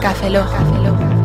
Café Lock. Café Lock.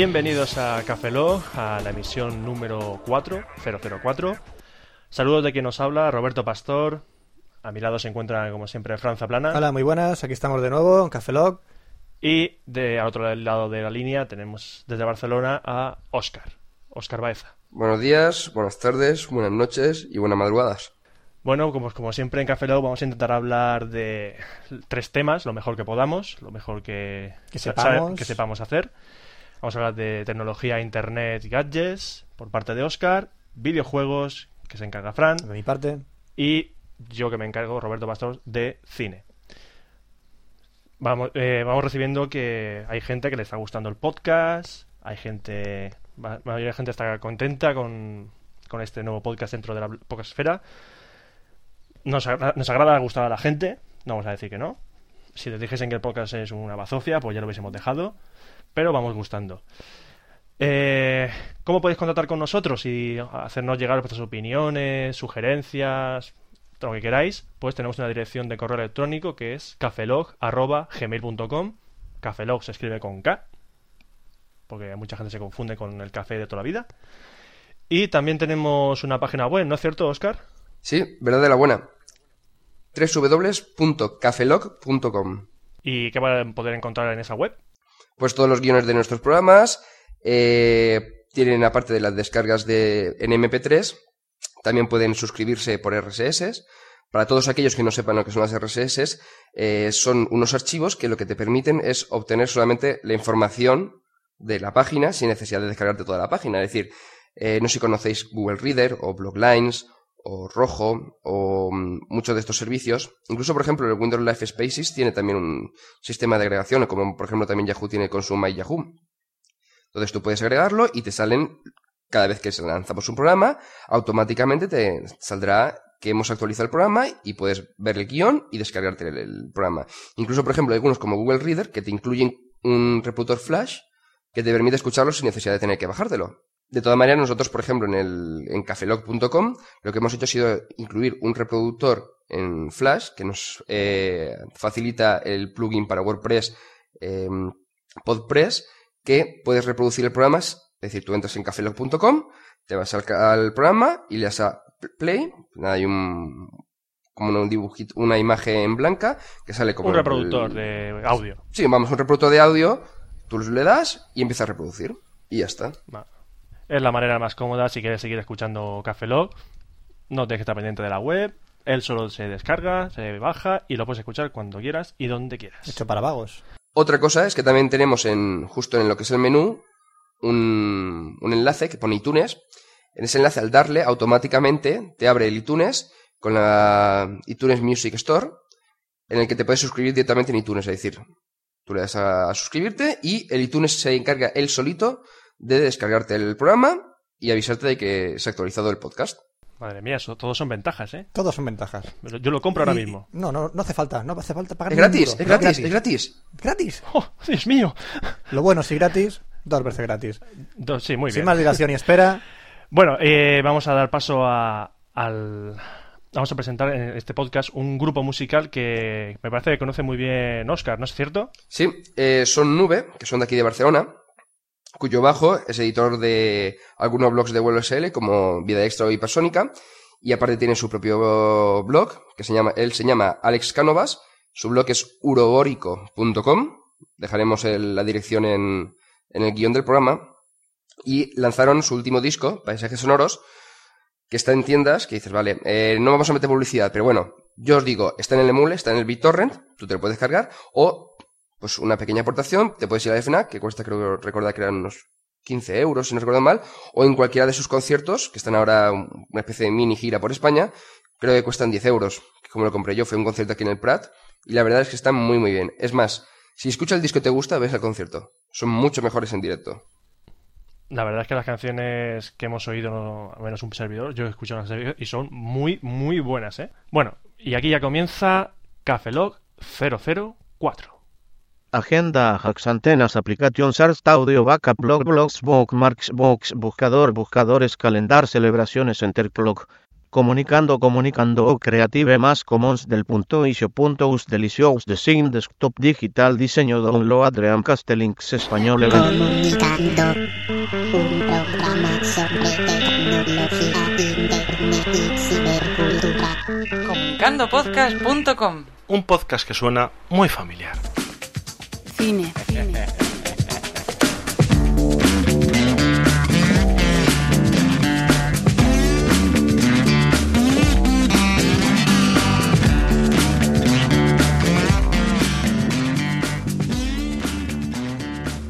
Bienvenidos a Café Lock, a la emisión número 4, 004. Saludos de quien nos habla, Roberto Pastor. A mi lado se encuentra, como siempre, Franza Plana. Hola, muy buenas, aquí estamos de nuevo en Café Lock. Y de al otro lado de la línea tenemos desde Barcelona a Óscar, Óscar Baeza. Buenos días, buenas tardes, buenas noches y buenas madrugadas. Bueno, como, como siempre en Café vamos a intentar hablar de tres temas, lo mejor que podamos, lo mejor que, Que sepamos. que sepamos hacer. Vamos a hablar de tecnología, internet, gadgets, por parte de Óscar, videojuegos, que se encarga Fran, De mi parte, y yo que me encargo, Roberto Pastor, de cine. Vamos, eh, vamos recibiendo que hay gente que le está gustando el podcast, hay gente, la mayoría de gente está contenta con, con este nuevo podcast dentro de la podcastfera. Nos, agra- nos agrada gustar a la gente, no vamos a decir que no. Si les dijesen que el podcast es una bazofia, pues ya lo hubiésemos dejado, pero vamos gustando. Eh, ¿Cómo podéis contactar con nosotros y hacernos llegar vuestras opiniones, sugerencias, todo lo que queráis? Pues tenemos una dirección de correo electrónico que es cafelog.gmail.com Cafelog se escribe con K, porque mucha gente se confunde con el café de toda la vida. Y también tenemos una página web, ¿no es cierto, Oscar? Sí, verdad de la buena. www.cafelog.com ¿Y qué van a poder encontrar en esa web? Pues todos los guiones de nuestros programas eh, tienen, aparte de las descargas de, en MP3, también pueden suscribirse por RSS. Para todos aquellos que no sepan lo que son las RSS, eh, son unos archivos que lo que te permiten es obtener solamente la información de la página sin necesidad de descargarte toda la página. Es decir, eh, no sé si conocéis Google Reader o Bloglines o Rojo o mm, muchos de estos servicios. Incluso, por ejemplo, el Windows Live Spaces tiene también un sistema de agregación, como por ejemplo también Yahoo tiene con su My Yahoo. Entonces tú puedes agregarlo y te salen, cada vez que lanzamos un programa, automáticamente te saldrá que hemos actualizado el programa y puedes ver el guion y descargarte el, el programa. Incluso, por ejemplo, hay algunos como Google Reader que te incluyen un reproductor flash que te permite escucharlo sin necesidad de tener que bajártelo. De todas maneras, nosotros, por ejemplo, en, el, en cafelog.com, lo que hemos hecho ha sido incluir un reproductor en Flash que nos eh, facilita el plugin para WordPress eh, PodPress, que puedes reproducir el programa. Es decir, tú entras en cafelog.com, te vas al, programa y le das a play. Nada, hay un como un dibujito, una imagen blanca que sale como Un el- reproductor de audio. Sí, vamos, un reproductor de audio, tú le das y empieza a reproducir. Y ya está. Va. Es la manera más cómoda si quieres seguir escuchando Café Log. No tienes que estar pendiente de la web. Él solo se descarga, se baja y lo puedes escuchar cuando quieras y donde quieras. hecho para vagos. Otra cosa es que también tenemos en, justo en lo que es el menú, un, un enlace que pone iTunes. En ese enlace, al darle, automáticamente te abre el iTunes con la iTunes Music Store, en el que te puedes suscribir directamente en iTunes. Es decir, tú le das a, a suscribirte y el iTunes se encarga él solito de descargarte el programa y avisarte de que se ha actualizado el podcast. Madre mía, eso todos son ventajas, ¿eh? Todos son ventajas. Pero Yo lo compro ahora mismo. No, no, no hace falta, no hace falta pagar Es gratis, duro. es gratis, es gratis. Gratis. ¡Oh, Dios mío! Lo bueno, si gratis, dos veces gratis. Do- Sí, muy Sin bien. más dilación y espera, Bueno, eh, vamos a dar paso a- al... Vamos a presentar en este podcast un grupo musical que me parece que conoce muy bien Oscar, ¿no es cierto? Sí, eh, son Nube, que son de aquí de Barcelona, cuyo bajo es editor de algunos blogs de vuelo como Vida Extra o Hipersónica, y aparte tiene su propio blog, que se llama, él se llama Alex Cánovas, su blog es urobórico.com, dejaremos la dirección en, en el guion del programa, y lanzaron su último disco, Paisajes Sonoros, que está en tiendas, que dices, vale, eh, no vamos a meter publicidad, pero bueno, yo os digo, está en el emule, está en el BitTorrent, tú te lo puedes cargar, o pues una pequeña aportación, te puedes ir a la FNAC, que cuesta, creo recordar que eran unos 15 euros, si no recuerdo mal, o en cualquiera de sus conciertos, que están ahora un- una especie de mini gira por España, creo que cuestan 10 euros, como lo compré yo, fue un concierto aquí en el Prat, y la verdad es que están muy muy bien. Es más, si escucha el disco y te gusta, ves el concierto. Son mucho mejores en directo. La verdad es que las canciones que hemos oído, al menos un servidor, yo he escuchado las y son muy, muy buenas, ¿eh? Bueno, y aquí ya comienza Café Log 004. Agenda, hacks, antenas, aplicación, SARS, audio, backup, blog, blogs, bookmarks, box, buscador, buscadores, calendar, celebraciones, enterclock. Comunicando, comunicando, Creative más Commons del punto isio punto us delicious design desktop digital diseño download Adrian Castellinks español Comunicando, un programa sobre tecnología, internet y cibercultura. comunicandopodcast.com Un podcast que suena muy familiar. Cine,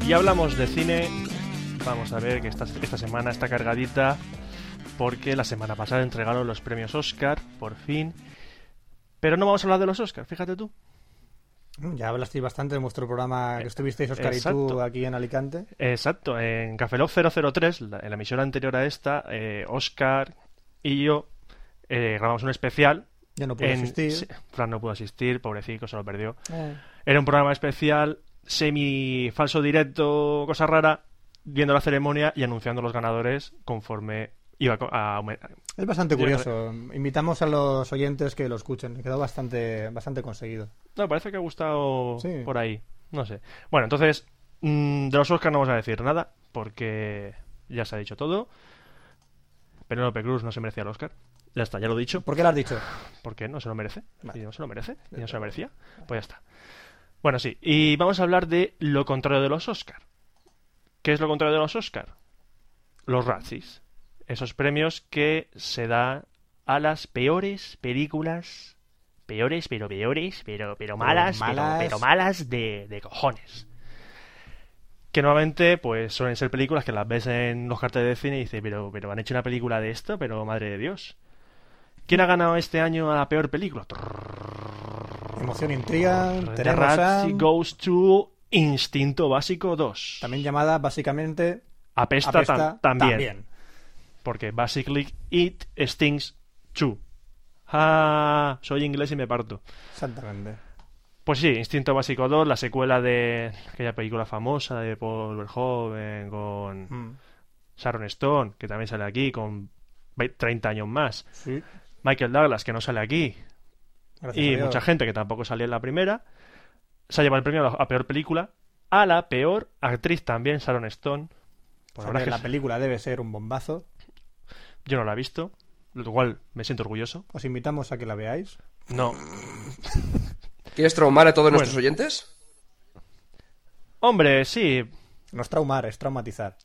Y hablamos de cine. Vamos a ver que esta, esta semana está cargadita porque la semana pasada entregaron los premios Oscar, por fin. Pero no vamos a hablar de los Oscar, fíjate tú. Ya hablasteis bastante de vuestro programa que estuvisteis, Oscar y tú, aquí en Alicante. Exacto, en Café Lock 003, la- en la emisión anterior a esta, eh, Oscar y yo eh, grabamos un especial. Ya no puedo en- asistir. sí, Fran no pudo asistir, pobrecito, se lo perdió. Eh, Era un programa especial, semi falso directo, cosa rara, viendo la ceremonia y anunciando los ganadores conforme iba co- a aumentar. Es bastante curioso. Invitamos a los oyentes que lo escuchen. Quedó bastante, bastante conseguido. No, parece que ha gustado Sí. por ahí. No sé. Bueno, entonces, mm, de los Oscars no vamos a decir nada, porque ya se ha dicho todo. Penélope Cruz no se merecía el Oscar. Ya está, ya lo he dicho. ¿Por qué lo has dicho? ¿Por qué? ¿No se lo merece? Vale. ¿Y no se lo merece? ¿Y no se lo merecía? Pues ya está. Bueno, sí. Y vamos a hablar de lo contrario de los Oscar. ¿Qué es lo contrario de los Oscar? Los Razzies. Esos premios que se da a las peores películas. Peores, pero peores, pero, pero malas, pero- malas. Pero, malas de, de cojones. Que normalmente, pues, suelen ser películas que las ves en los carteles de cine y dices, pero, pero han hecho una película de esto, pero madre de Dios. ¿Quién ha ganado este año a la peor película? Emoción, intriga. Razzie goes to Instinto Básico 2. También llamada básicamente Apesta, Apesta tam- también, también. Porque basically it stings too. Ah, soy inglés y me parto. Exactamente. Pues sí, Instinto Básico 2, la secuela de aquella película famosa de Paul Verhoeven con Mm. Sharon Stone, que también sale aquí con ve- 30 años más. Sí. Michael Douglas, que no sale aquí. Gracias y mucha gente que tampoco salía en la primera. Se ha llevado el premio a la peor película. A la peor actriz también, Sharon Stone. Por la Hombre, verdad es la que película debe ser un bombazo. Yo no la he visto, lo cual me siento orgulloso. Os invitamos a que la veáis. No. ¿Quieres traumar a todos Bueno. nuestros oyentes? Hombre, sí. No es traumar, es traumatizar.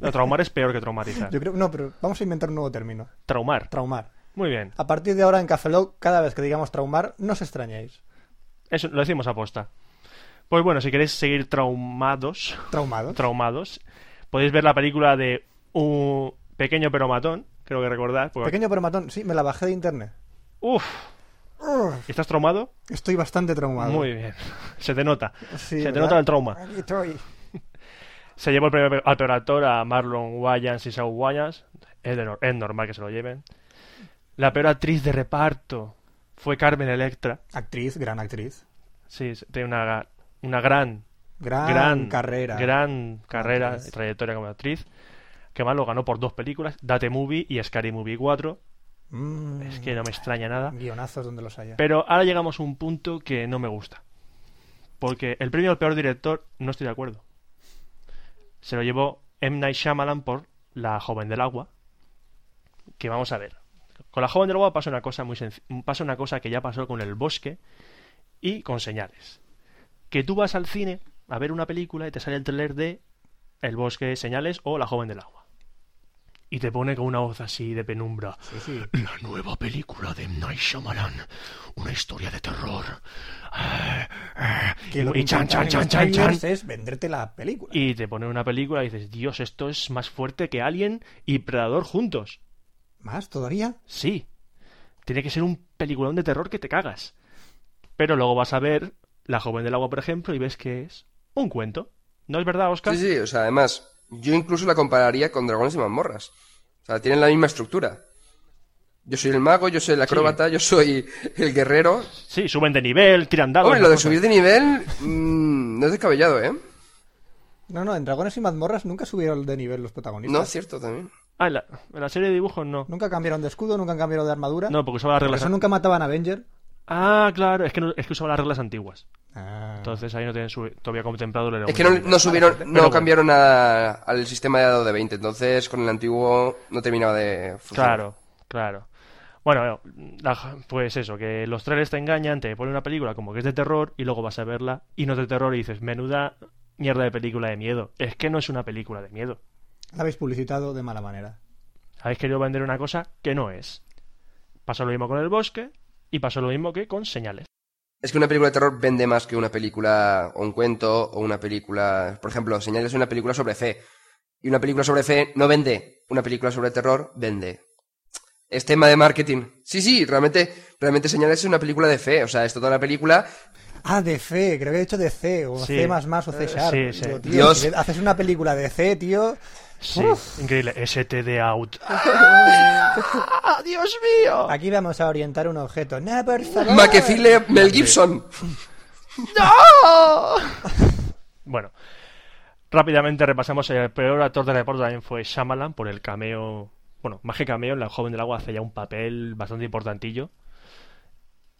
No, traumar es peor que traumatizar. Yo creo no, pero vamos a inventar un nuevo término. Traumar. Traumar. Muy bien. A partir de ahora en Café Lock, cada vez que digamos traumar, no os extrañéis. Eso lo decimos a posta. Pues bueno, si queréis seguir traumados, Traumados. traumados, podéis ver la película de un pequeño pero matón, creo que recordar. porque- Pequeño pero matón. Sí, me la bajé de internet. Uf, Uf, ¿estás traumado? estoy bastante traumado. Muy bien. Se te nota. Sí, Se te nota el trauma. Aquí estoy. Se llevó el premio al peor actor a Marlon Wayans y Saul Wayans. Es, de nor- es normal que se lo lleven. La peor actriz de reparto fue Carmen Electra. Actriz, gran actriz. Sí, tiene una, una gran, Gran, gran carrera. Gran carrera actriz. trayectoria como actriz. Que más lo ganó por dos películas, Date Movie y Scary Movie 4. Mm, Es que no me extraña nada. Guionazos donde los haya. Pero ahora llegamos a un punto que no me gusta. Porque el premio al peor director no estoy de acuerdo. Se lo llevó M. Night Shyamalan por La joven del agua. Que vamos a ver. Con La joven del agua pasa una cosa muy pasa una cosa que ya pasó con El bosque y con Señales. Que tú vas al cine a ver una película y te sale el trailer de El bosque, Señales o La joven del agua. Y te pone con una voz así de penumbra. Sí, sí. La nueva película de M. Night Shyamalan. Una historia de terror. Que lo que y chan, chan, chan, chan, chan. es venderte la película. Y te pone una película y dices, Dios, esto es más fuerte que Alien y Predador juntos. ¿Más todavía? Sí. Tiene que ser un peliculón de terror que te cagas. Pero luego vas a ver La joven del agua, por ejemplo, y ves que es un cuento. ¿No es verdad, Oscar? Sí, sí, o sea, además, yo incluso la compararía con Dragones y Mazmorras. O sea, tienen la misma estructura. Yo soy el mago, yo soy el acróbata, yo soy el guerrero. Sí, suben de nivel, tiran dados. Hombre, lo de subir de nivel mm, no es descabellado, ¿eh? No, no, en Dragones y Mazmorras nunca subieron de nivel los protagonistas. No, es cierto también. Ah, en la, en la serie de dibujos no. Nunca cambiaron de escudo, nunca cambiaron de armadura. No, porque usaba las Por reglas. eso nunca mataban a Avenger. Ah, claro, es que, no- es que usaba las reglas antiguas. Ah. Entonces ahí no tienen su- todavía contemplado el Es que no, no subieron, no bueno. cambiaron a- al sistema de dado de 20, entonces con el antiguo no terminaba de funcionar. Claro, claro. Bueno, la- pues eso, que los trailers te engañan, te ponen una película como que es de terror y luego vas a verla y no es de terror y dices, menuda mierda de película de miedo. Es que no es una película de miedo. La habéis publicitado de mala manera. Habéis querido vender una cosa que no es. Pasó lo mismo con el bosque y pasó lo mismo que con señales. Es que una película de terror vende más que una película o un cuento o una película... Por ejemplo, Señales es una película sobre fe. Y una película sobre fe no vende. Una película sobre terror vende. Es tema de marketing. Sí, sí, realmente, realmente Señales es una película de fe. O sea, es toda la película... Ah, de C, creo que he dicho de C, o Sí. C++ o C Sharp. sí, sí. Tío, Dios. si haces una película de C, tío... Sí, increíble. STD out. ¡Ah, ¡Dios mío! Aquí vamos a orientar un objeto. No, por favor. Maquefile Mel Gibson. Bueno, rápidamente repasamos el peor actor de reparto también fue Shyamalan por el cameo, bueno, más que cameo, en La joven del agua hace ya un papel bastante importantillo.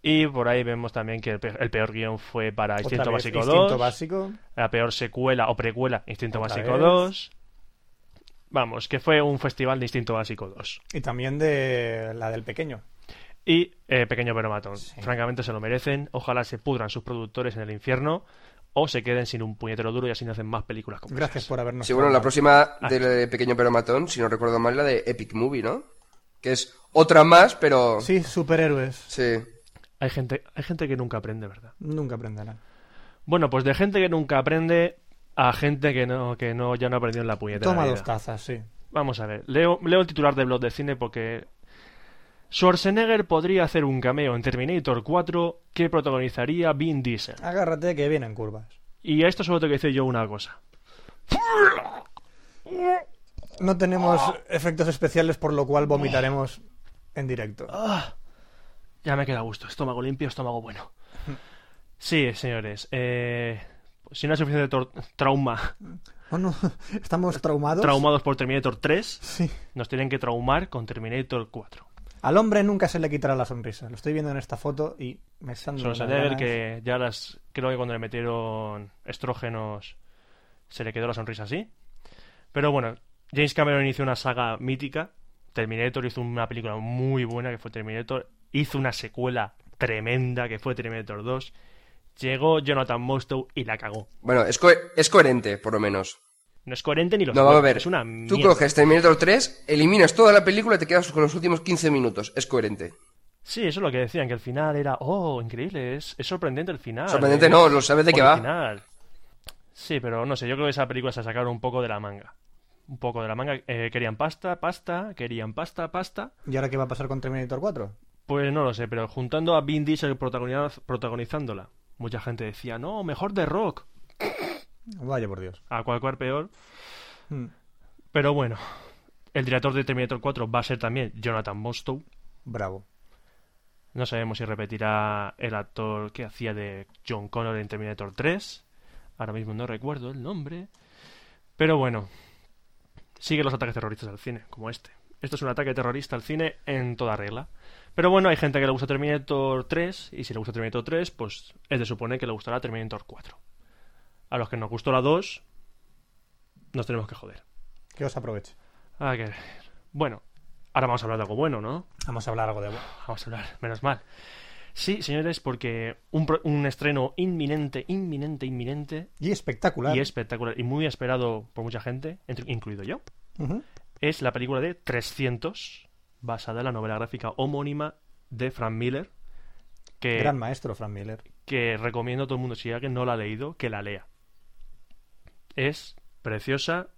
Y por ahí vemos también que el pe- el peor guion fue para Instinto Básico Instinto 2, básico. la peor secuela o precuela Instinto Otra Básico vez. 2. Vamos, que fue un festival de Instinto Básico 2. Y también de la del pequeño. Y eh, Pequeño pero matón. Francamente se lo merecen. Ojalá se pudran sus productores en el infierno o se queden sin un puñetero duro y así no hacen más películas como Gracias esas. por habernos... Sí, bueno, la próxima del Pequeño Pero Matón, si no recuerdo mal, la de Epic Movie, ¿no? Que es otra más, pero... Sí, superhéroes. Sí. Hay gente, hay gente que nunca aprende, ¿verdad? Nunca aprenderán. Bueno, pues de gente que nunca aprende a gente que no, que no ya no ha aprendido en la puñetera Toma dos tazas, sí. Vamos a ver, leo, leo el titular de Blog de Cine porque Schwarzenegger podría hacer un cameo en Terminator 4 que protagonizaría Vin Diesel. Agárrate que vienen curvas. Y a esto solo tengo que decir yo una cosa. No tenemos efectos especiales, por lo cual vomitaremos en directo. Ah, ya me queda gusto. Estómago limpio, estómago bueno. Sí, señores. Eh, si no hay suficiente tor- trauma, Oh, no. Estamos traumados. traumados por Terminator 3, Sí. nos tienen que traumar con Terminator 4. Al hombre nunca se le quitará la sonrisa. Lo estoy viendo en esta foto y me están dando Schwarzenegger ganas. que ya las creo que cuando le metieron estrógenos se le quedó la sonrisa así. Pero bueno, James Cameron hizo una saga mítica. Terminator hizo una película muy buena que fue Terminator. Hizo una secuela tremenda que fue Terminator 2. Llegó Jonathan Mostow y la cagó. Bueno, es, co- es coherente, por lo menos. No es coherente ni los No, vamos a ver. Es una Tú mierda. coges Terminator 3, eliminas toda la película y te quedas con los últimos 15 minutos. Es coherente. Sí, eso es lo que decían, que el final era, oh, increíble, es, es sorprendente el final. Sorprendente es no, lo sabes de qué va. original". Sí, pero no sé, yo creo que esa película se sacaron un poco de la manga. Un poco de la manga. Eh, querían pasta, pasta, querían pasta, pasta. ¿Y ahora qué va a pasar con Terminator 4? Pues no lo sé, pero juntando a Vin Diesel protagoniz- protagonizándola, mucha gente decía, no, mejor de rock. Vaya por Dios. A cual cual peor. Hmm. Pero bueno, el director de Terminator 4 va a ser también Jonathan Mostow. Bravo. No sabemos si repetirá el actor que hacía de John Connor en Terminator 3. Ahora mismo no recuerdo el nombre. Pero bueno, sigue los ataques terroristas al cine, como este. Esto es un ataque terrorista al cine en toda regla. Pero bueno, hay gente que le gusta Terminator 3, y si le gusta Terminator 3, pues es de suponer que le gustará Terminator 4. A los que nos gustó la 2, nos tenemos que joder. Que os aproveche. Ah, que... Bueno, ahora vamos a hablar de algo bueno, ¿no? Vamos a hablar algo de bueno. Vamos a hablar, menos mal. Sí, señores, porque un, pro- un estreno inminente, inminente, inminente Y espectacular. y espectacular y muy esperado por mucha gente, incluido yo. Es la película de 300, basada en la novela gráfica homónima de Frank Miller, que, Gran maestro, Frank Miller. que recomiendo a todo el mundo, si alguien no la ha leído, que la lea. Es preciosa,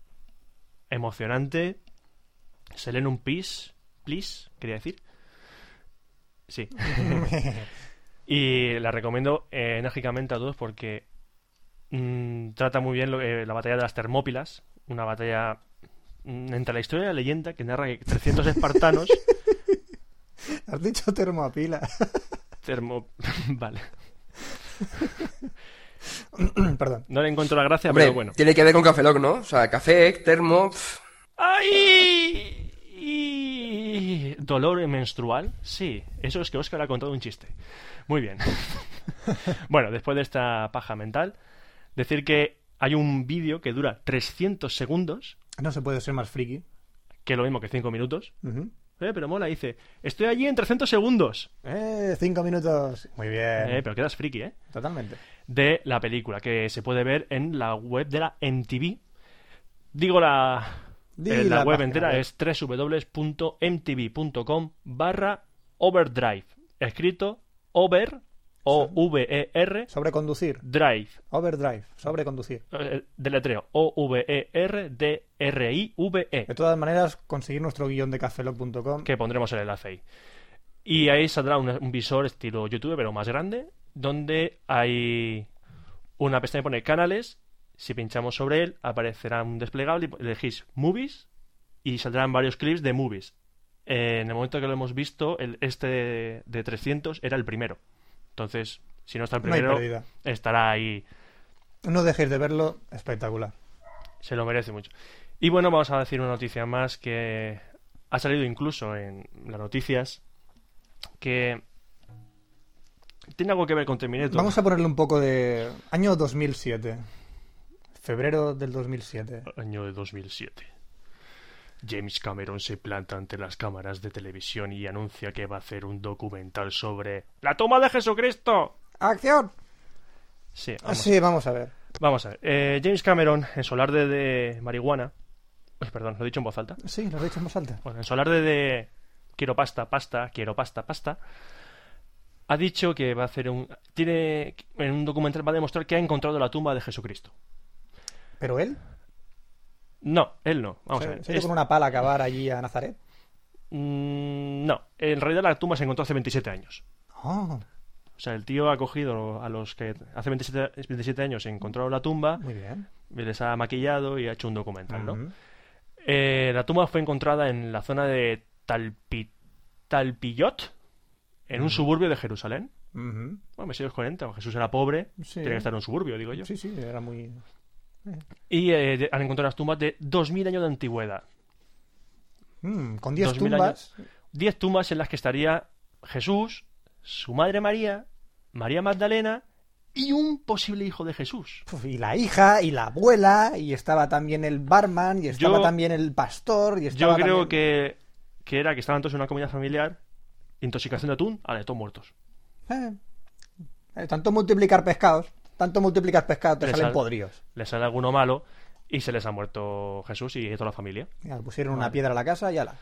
emocionante, se lee en un pis, please, quería decir. Sí. y la recomiendo eh, enérgicamente a todos porque mm, trata muy bien lo- eh, la batalla de las Termópilas, una batalla entre la historia y la leyenda que narra que 300 espartanos Has dicho termopila. termo... vale. Perdón. No le encuentro la gracia, Hombre, pero bueno. tiene que ver con Café Lock, ¿no? O sea, café, termo... ¡Ay! Y... ¿Dolor menstrual? Sí, eso es que Oscar ha contado un chiste. Muy bien. bueno, después de esta paja mental, decir que hay un vídeo que dura 300 segundos, No se puede ser más friki. que es lo mismo que 5 minutos. Eh, pero mola, dice, estoy allí en 300 segundos. Eh, cinco minutos. Muy bien. Eh, pero quedas friki, ¿eh? Totalmente. De la película, que se puede ver en la web de la MTV. Digo la... Eh, la, la web entera web. es www.mtv.com barra overdrive. Escrito over, O-V-E-R, Sobre conducir. drive. Overdrive. Sobre conducir. Eh, Deletreo. E O-V-E-R-D-R-I-V-E. De todas maneras, conseguir nuestro guion de cafelog.com. que pondremos el enlace ahí. Y ahí saldrá un, un visor estilo YouTube, pero más grande, donde hay una pestaña que pone canales. Si pinchamos sobre él, aparecerá un desplegable y elegís movies y saldrán varios clips de movies. Eh, en el momento que lo hemos visto, el, este de, de 300 era el primero. Entonces, si no está el primero, estará ahí. No dejéis de verlo. Espectacular. Se lo merece mucho. Y bueno, vamos a decir una noticia más que ha salido incluso en las noticias que tiene algo que ver con Terminator. Vamos a ponerle un poco de... Año 2007. Febrero del 2007. Año de 2007. James Cameron se planta ante las cámaras de televisión y anuncia que va a hacer un documental sobre la toma de Jesucristo. ¡Acción! Sí, Ah, vamos, sí, vamos a ver. vamos a ver. Eh, James Cameron, en su alarde de marihuana. Uy, perdón, lo he dicho en voz alta. Sí, lo he dicho en voz alta. Bueno, en su alarde de quiero pasta, pasta, quiero pasta, pasta, ha dicho que va a hacer un... Tiene... En un documental va a demostrar que ha encontrado la tumba de Jesucristo. ¿Pero él? No, él no. Vamos ¿Se, a ver. se Es- con una pala a acabar allí a Nazaret? Mm, no, en realidad la tumba se encontró hace 27 años. Oh, O sea, el tío ha cogido a los que hace 27, 27 años encontraron la tumba, muy bien. y les ha maquillado y ha hecho un documental, ¿no? Eh, la tumba fue encontrada en la zona de Talpi- Talpillot, en un suburbio de Jerusalén. Bueno, me sigo coherente, Jesús era pobre, Sí. tenía que estar en un suburbio, digo yo. Sí, sí, era muy... Y eh, han encontrado las tumbas de 2000 años de antigüedad. Mm, con 10 2000 tumbas. 10 tumbas en las que estaría Jesús, su madre María, María Magdalena y un posible hijo de Jesús. Y la hija, y la abuela, y estaba también el barman, y estaba Yo- también el pastor, y Yo estaba creo también- que, que era que estaban todos en una comida familiar, intoxicación de atún, vale, todos muertos. Eh, eh, tanto multiplicar pescados, tanto multiplicar pescados, te Le salen sal- podridos. Les sale alguno malo y se les ha muerto Jesús y toda la familia. Le pusieron una piedra a la casa y ala.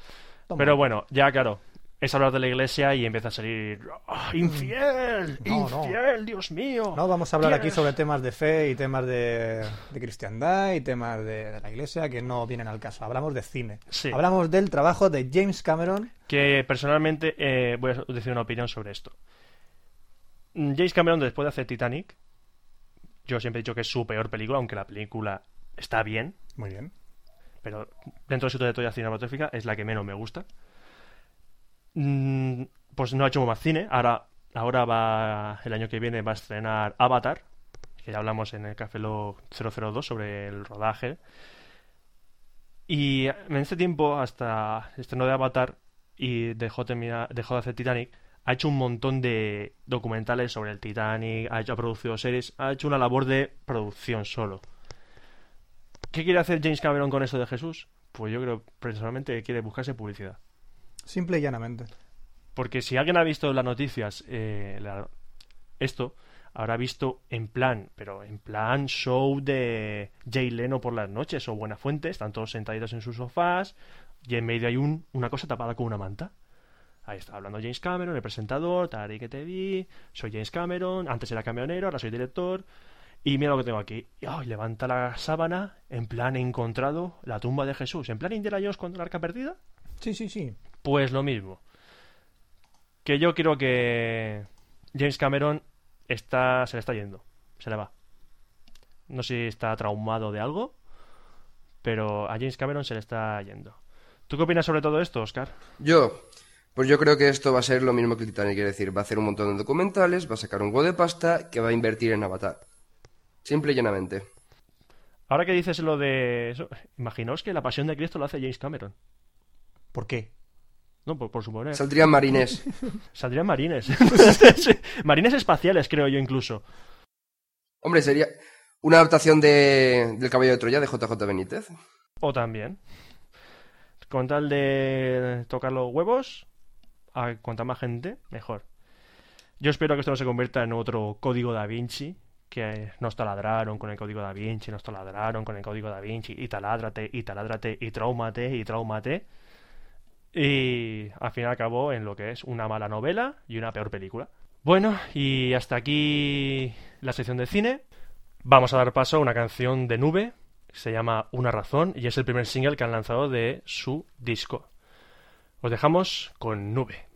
Toma. Pero bueno, ya claro, es hablar de la iglesia y empieza a salir "Ah, infiel, No, no. infiel, Dios mío. No, vamos a hablar aquí sobre temas de fe y temas de, de cristiandad y temas de, de la iglesia que no vienen al caso. Hablamos de cine. Sí. Hablamos del trabajo de James Cameron. que personalmente eh, voy a decir una opinión sobre esto. Mm, James Cameron, después de hacer Titanic, yo siempre he dicho que es su peor película, aunque la película está bien, Muy bien. pero dentro de su trayectoria cinematográfica es la que menos me gusta. Mm, Pues no ha hecho más cine. Ahora, ahora va, el año que viene va a estrenar Avatar, que ya hablamos en el Café Lock 002 sobre el rodaje. Y en este tiempo, hasta el estreno de Avatar y dejó, terminar, dejó de hacer Titanic, ha hecho un montón de documentales sobre el Titanic, ha, hecho, ha producido series, ha hecho una labor de producción solo. ¿Qué quiere hacer James Cameron con eso de Jesús? Pues yo creo personalmente que quiere buscarse publicidad. Simple y llanamente. Porque si alguien ha visto las noticias, eh, la- esto, habrá visto en plan, pero en plan show de Jay Leno por las noches o Buena Fuente, están todos sentaditos en sus sofás y en medio hay un, una cosa tapada con una manta. Ahí está hablando James Cameron, el presentador, Tari que te vi, soy James Cameron, antes era camionero, ahora soy director. Y mira lo que tengo aquí. Y, ay, levanta la sábana, en plan he encontrado la tumba de Jesús. En plan Indiana Jones con el arca perdida. Sí, sí, sí. Pues lo mismo. Que yo creo que James Cameron está, se le está yendo. Se le va. No sé si está traumado de algo, pero a James Cameron se le está yendo. ¿Tú qué opinas sobre todo esto, Oscar? Yo, pues yo creo que esto va a ser lo mismo que el Titanic, quiere decir, va a hacer un montón de documentales, va a sacar un huevo de pasta que va a invertir en Avatar. Simple y llanamente. Ahora que dices lo de eso, imaginaos que la pasión de Cristo lo hace James Cameron. ¿Por qué? No, por, por suponer. Saldrían marines. Saldrían marines. marines espaciales, creo yo incluso. Hombre, sería una adaptación de, del Caballo de Troya de JJ Benítez. O también. Con tal de tocar los huevos, a cuanta más gente, mejor. Yo espero que esto no se convierta en otro código da Vinci, que nos taladraron con el código da Vinci, nos taladraron con el código da Vinci, y taládrate, y taládrate, y traumate, y traumate. Y al final acabó en lo que es una mala novela y una peor película. Bueno, y hasta aquí la sección de cine. Vamos a dar paso a una canción de Nube, se llama Una razón, y es el primer single que han lanzado de su disco. Os dejamos con Nube.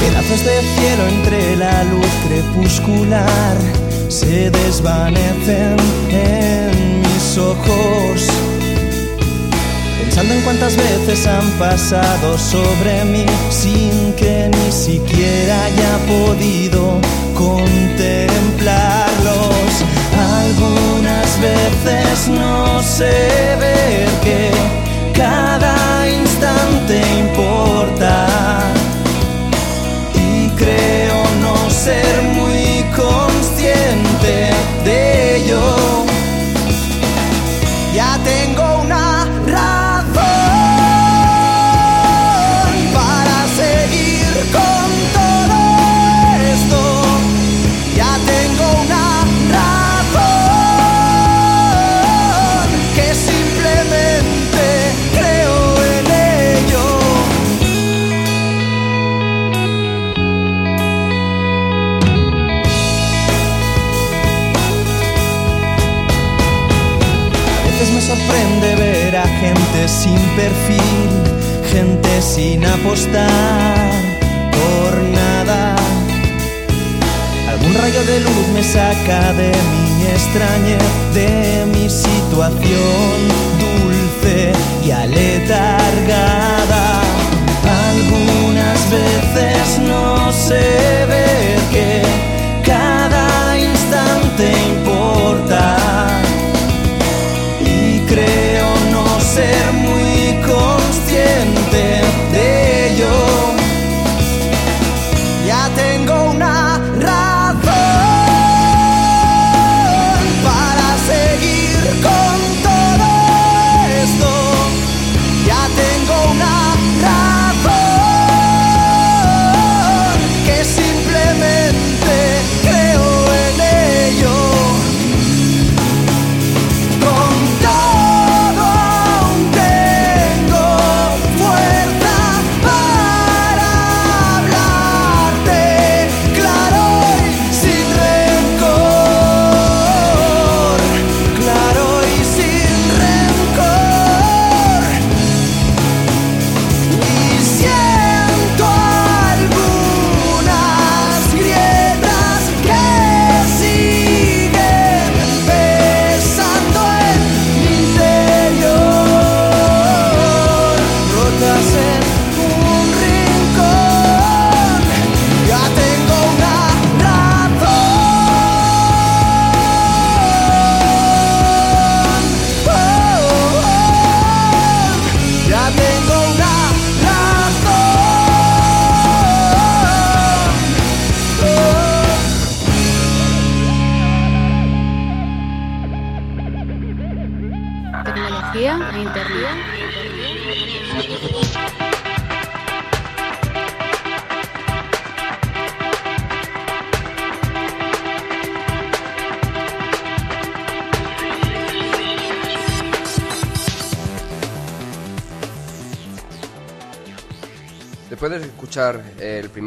Pedazos de cielo entre la luz crepuscular se desvanecen en mis ojos. Pensando en cuántas veces han pasado sobre mí sin que ni siquiera haya podido contemplarlos. Algunas veces no sé ver que cada instante importa y creo no ser muy consciente de sin perfil, gente sin apostar por nada. Algún rayo de luz me saca de mi extrañez, de mi situación dulce y aletargada. Algunas veces no sé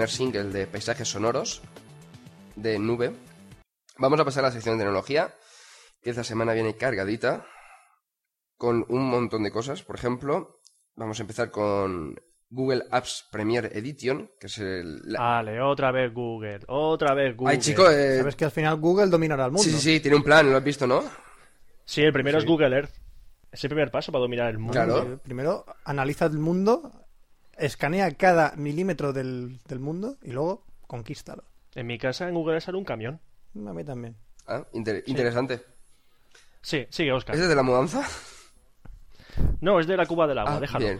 primer single de Paisajes Sonoros, de nube, vamos a pasar a la sección de tecnología, que esta semana viene cargadita, con un montón de cosas. Por ejemplo, vamos a empezar con Google Apps Premiere Edition, que es el... Vale, otra vez Google. Otra vez Google. Ay, chico, eh, Sabes que al final Google dominará el mundo. sí, sí, sí, tiene un plan, lo has visto, ¿no? Sí, el primero Sí. es Google Earth. Es el primer paso para dominar el mundo. Claro. Primero analiza el mundo, escanea cada milímetro del, del mundo y luego conquístalo. En mi casa en Google sale un camión. A mí también. Ah, inter- interesante. Sí, sigue, Oscar. ¿Es desde la mudanza? No, es de la cuba del agua, Ah, déjalo. bien.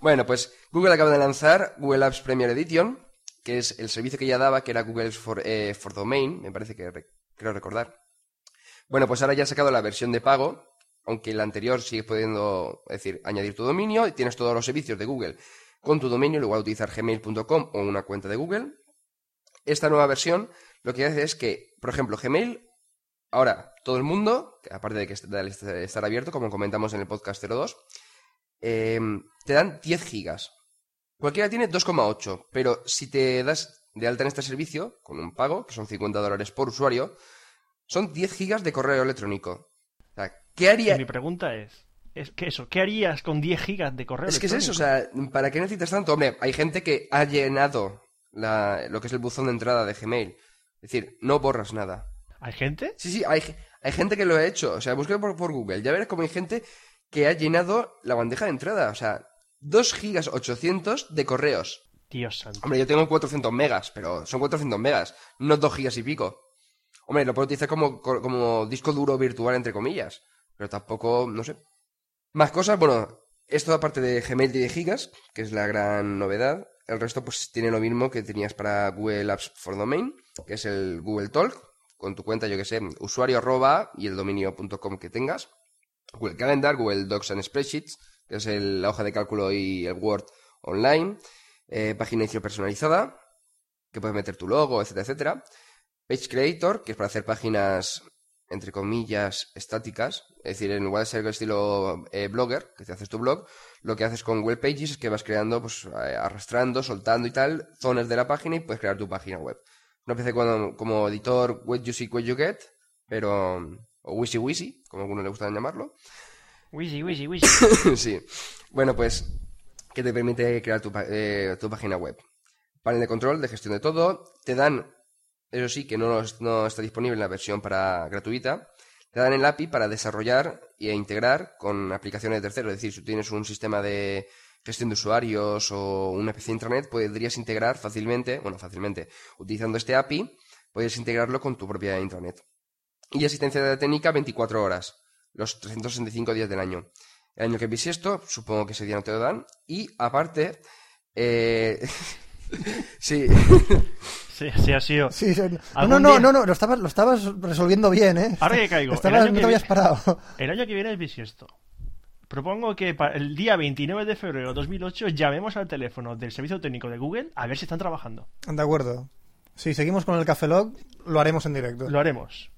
Bueno, pues Google acaba de lanzar Google Apps Premiere Edition, que es el servicio que ya daba, que era Google for, eh, for Domain, me parece que re- creo recordar. Bueno, pues ahora ya ha sacado la versión de pago, aunque la anterior sigues pudiendo, decir, añadir tu dominio y tienes todos los servicios de Google con tu dominio, luego utilizar gmail.com o una cuenta de Google. Esta nueva versión lo que hace es que, por ejemplo, Gmail, ahora todo el mundo, aparte de que estar abierto, como comentamos en el podcast 02, eh, te dan 10 gigas. Cualquiera tiene 2,8, pero si te das de alta en este servicio, con un pago, que son 50 dólares por usuario, son 10 gigas de correo electrónico. ¿Qué Y haría? mi pregunta es, es que eso, ¿qué harías con 10 gigas de correo Es que es eso, o sea, ¿para qué necesitas tanto? Hombre, hay gente que ha llenado la- lo que es el buzón de entrada de Gmail. Es decir, no borras nada. ¿Hay gente? Sí, sí, hay, hay gente que lo ha hecho. O sea, busca por, por Google. Ya verás cómo hay gente que ha llenado la bandeja de entrada. O sea, 2 gigas 800 de correos. Dios santo. Hombre, yo tengo 400 megas, pero son 400 megas, no 2 gigas y pico. Hombre, lo puedo utilizar como, co- como disco duro virtual, entre comillas. Pero tampoco, no sé. Más cosas, bueno, esto aparte de Gmail de 10 gigas, que es la gran novedad. El resto, pues, tiene lo mismo que tenías para Google Apps for Domain, que es el Google Talk, con tu cuenta, yo que sé, usuario arroba y el dominio.com que tengas. Google Calendar, Google Docs and Spreadsheets, que es el- la hoja de cálculo y el Word online. Eh, página de inicio personalizada, que puedes meter tu logo, etcétera, etcétera. Page Creator, que es para hacer páginas, entre comillas, estáticas. Es decir, en lugar de ser el estilo eh, blogger, que te haces tu blog, lo que haces con Web Pages es que vas creando, pues, eh, arrastrando, soltando y tal, zonas de la página y puedes crear tu página web. Una especie como, como editor What You See, What You Get, pero... o Wishy Wishy, como a algunos le gusta llamarlo. Wisi, wisi, wisi. sí. Bueno, pues que te permite crear tu, eh, tu página web. Panel de control, de gestión de todo. Te dan, eso sí, que no, no está disponible en la versión para gratuita. Te dan el API para desarrollar e integrar con aplicaciones de terceros. Es decir, si tienes un sistema de gestión de usuarios o una PC de Internet, podrías integrar fácilmente, bueno, fácilmente, utilizando este API, puedes integrarlo con tu propia intranet. Y asistencia técnica 24 horas, los 365 días del año. El año que bisiesto, supongo que ese día no te lo dan. Y aparte, eh... sí, Sí, sí, ha sido. Sí, sí. No, ¿Algún no, no, día? no, no, lo estabas, lo estabas resolviendo bien, ¿eh? Ahora que caigo, Estabas- no te habías viene- parado. El año que viene es bisiesto. Propongo que para el día 29 de febrero de 2008 llamemos al teléfono del servicio técnico de Google a ver si están trabajando. De acuerdo. Si seguimos con el Café Log, lo haremos en directo. Lo haremos.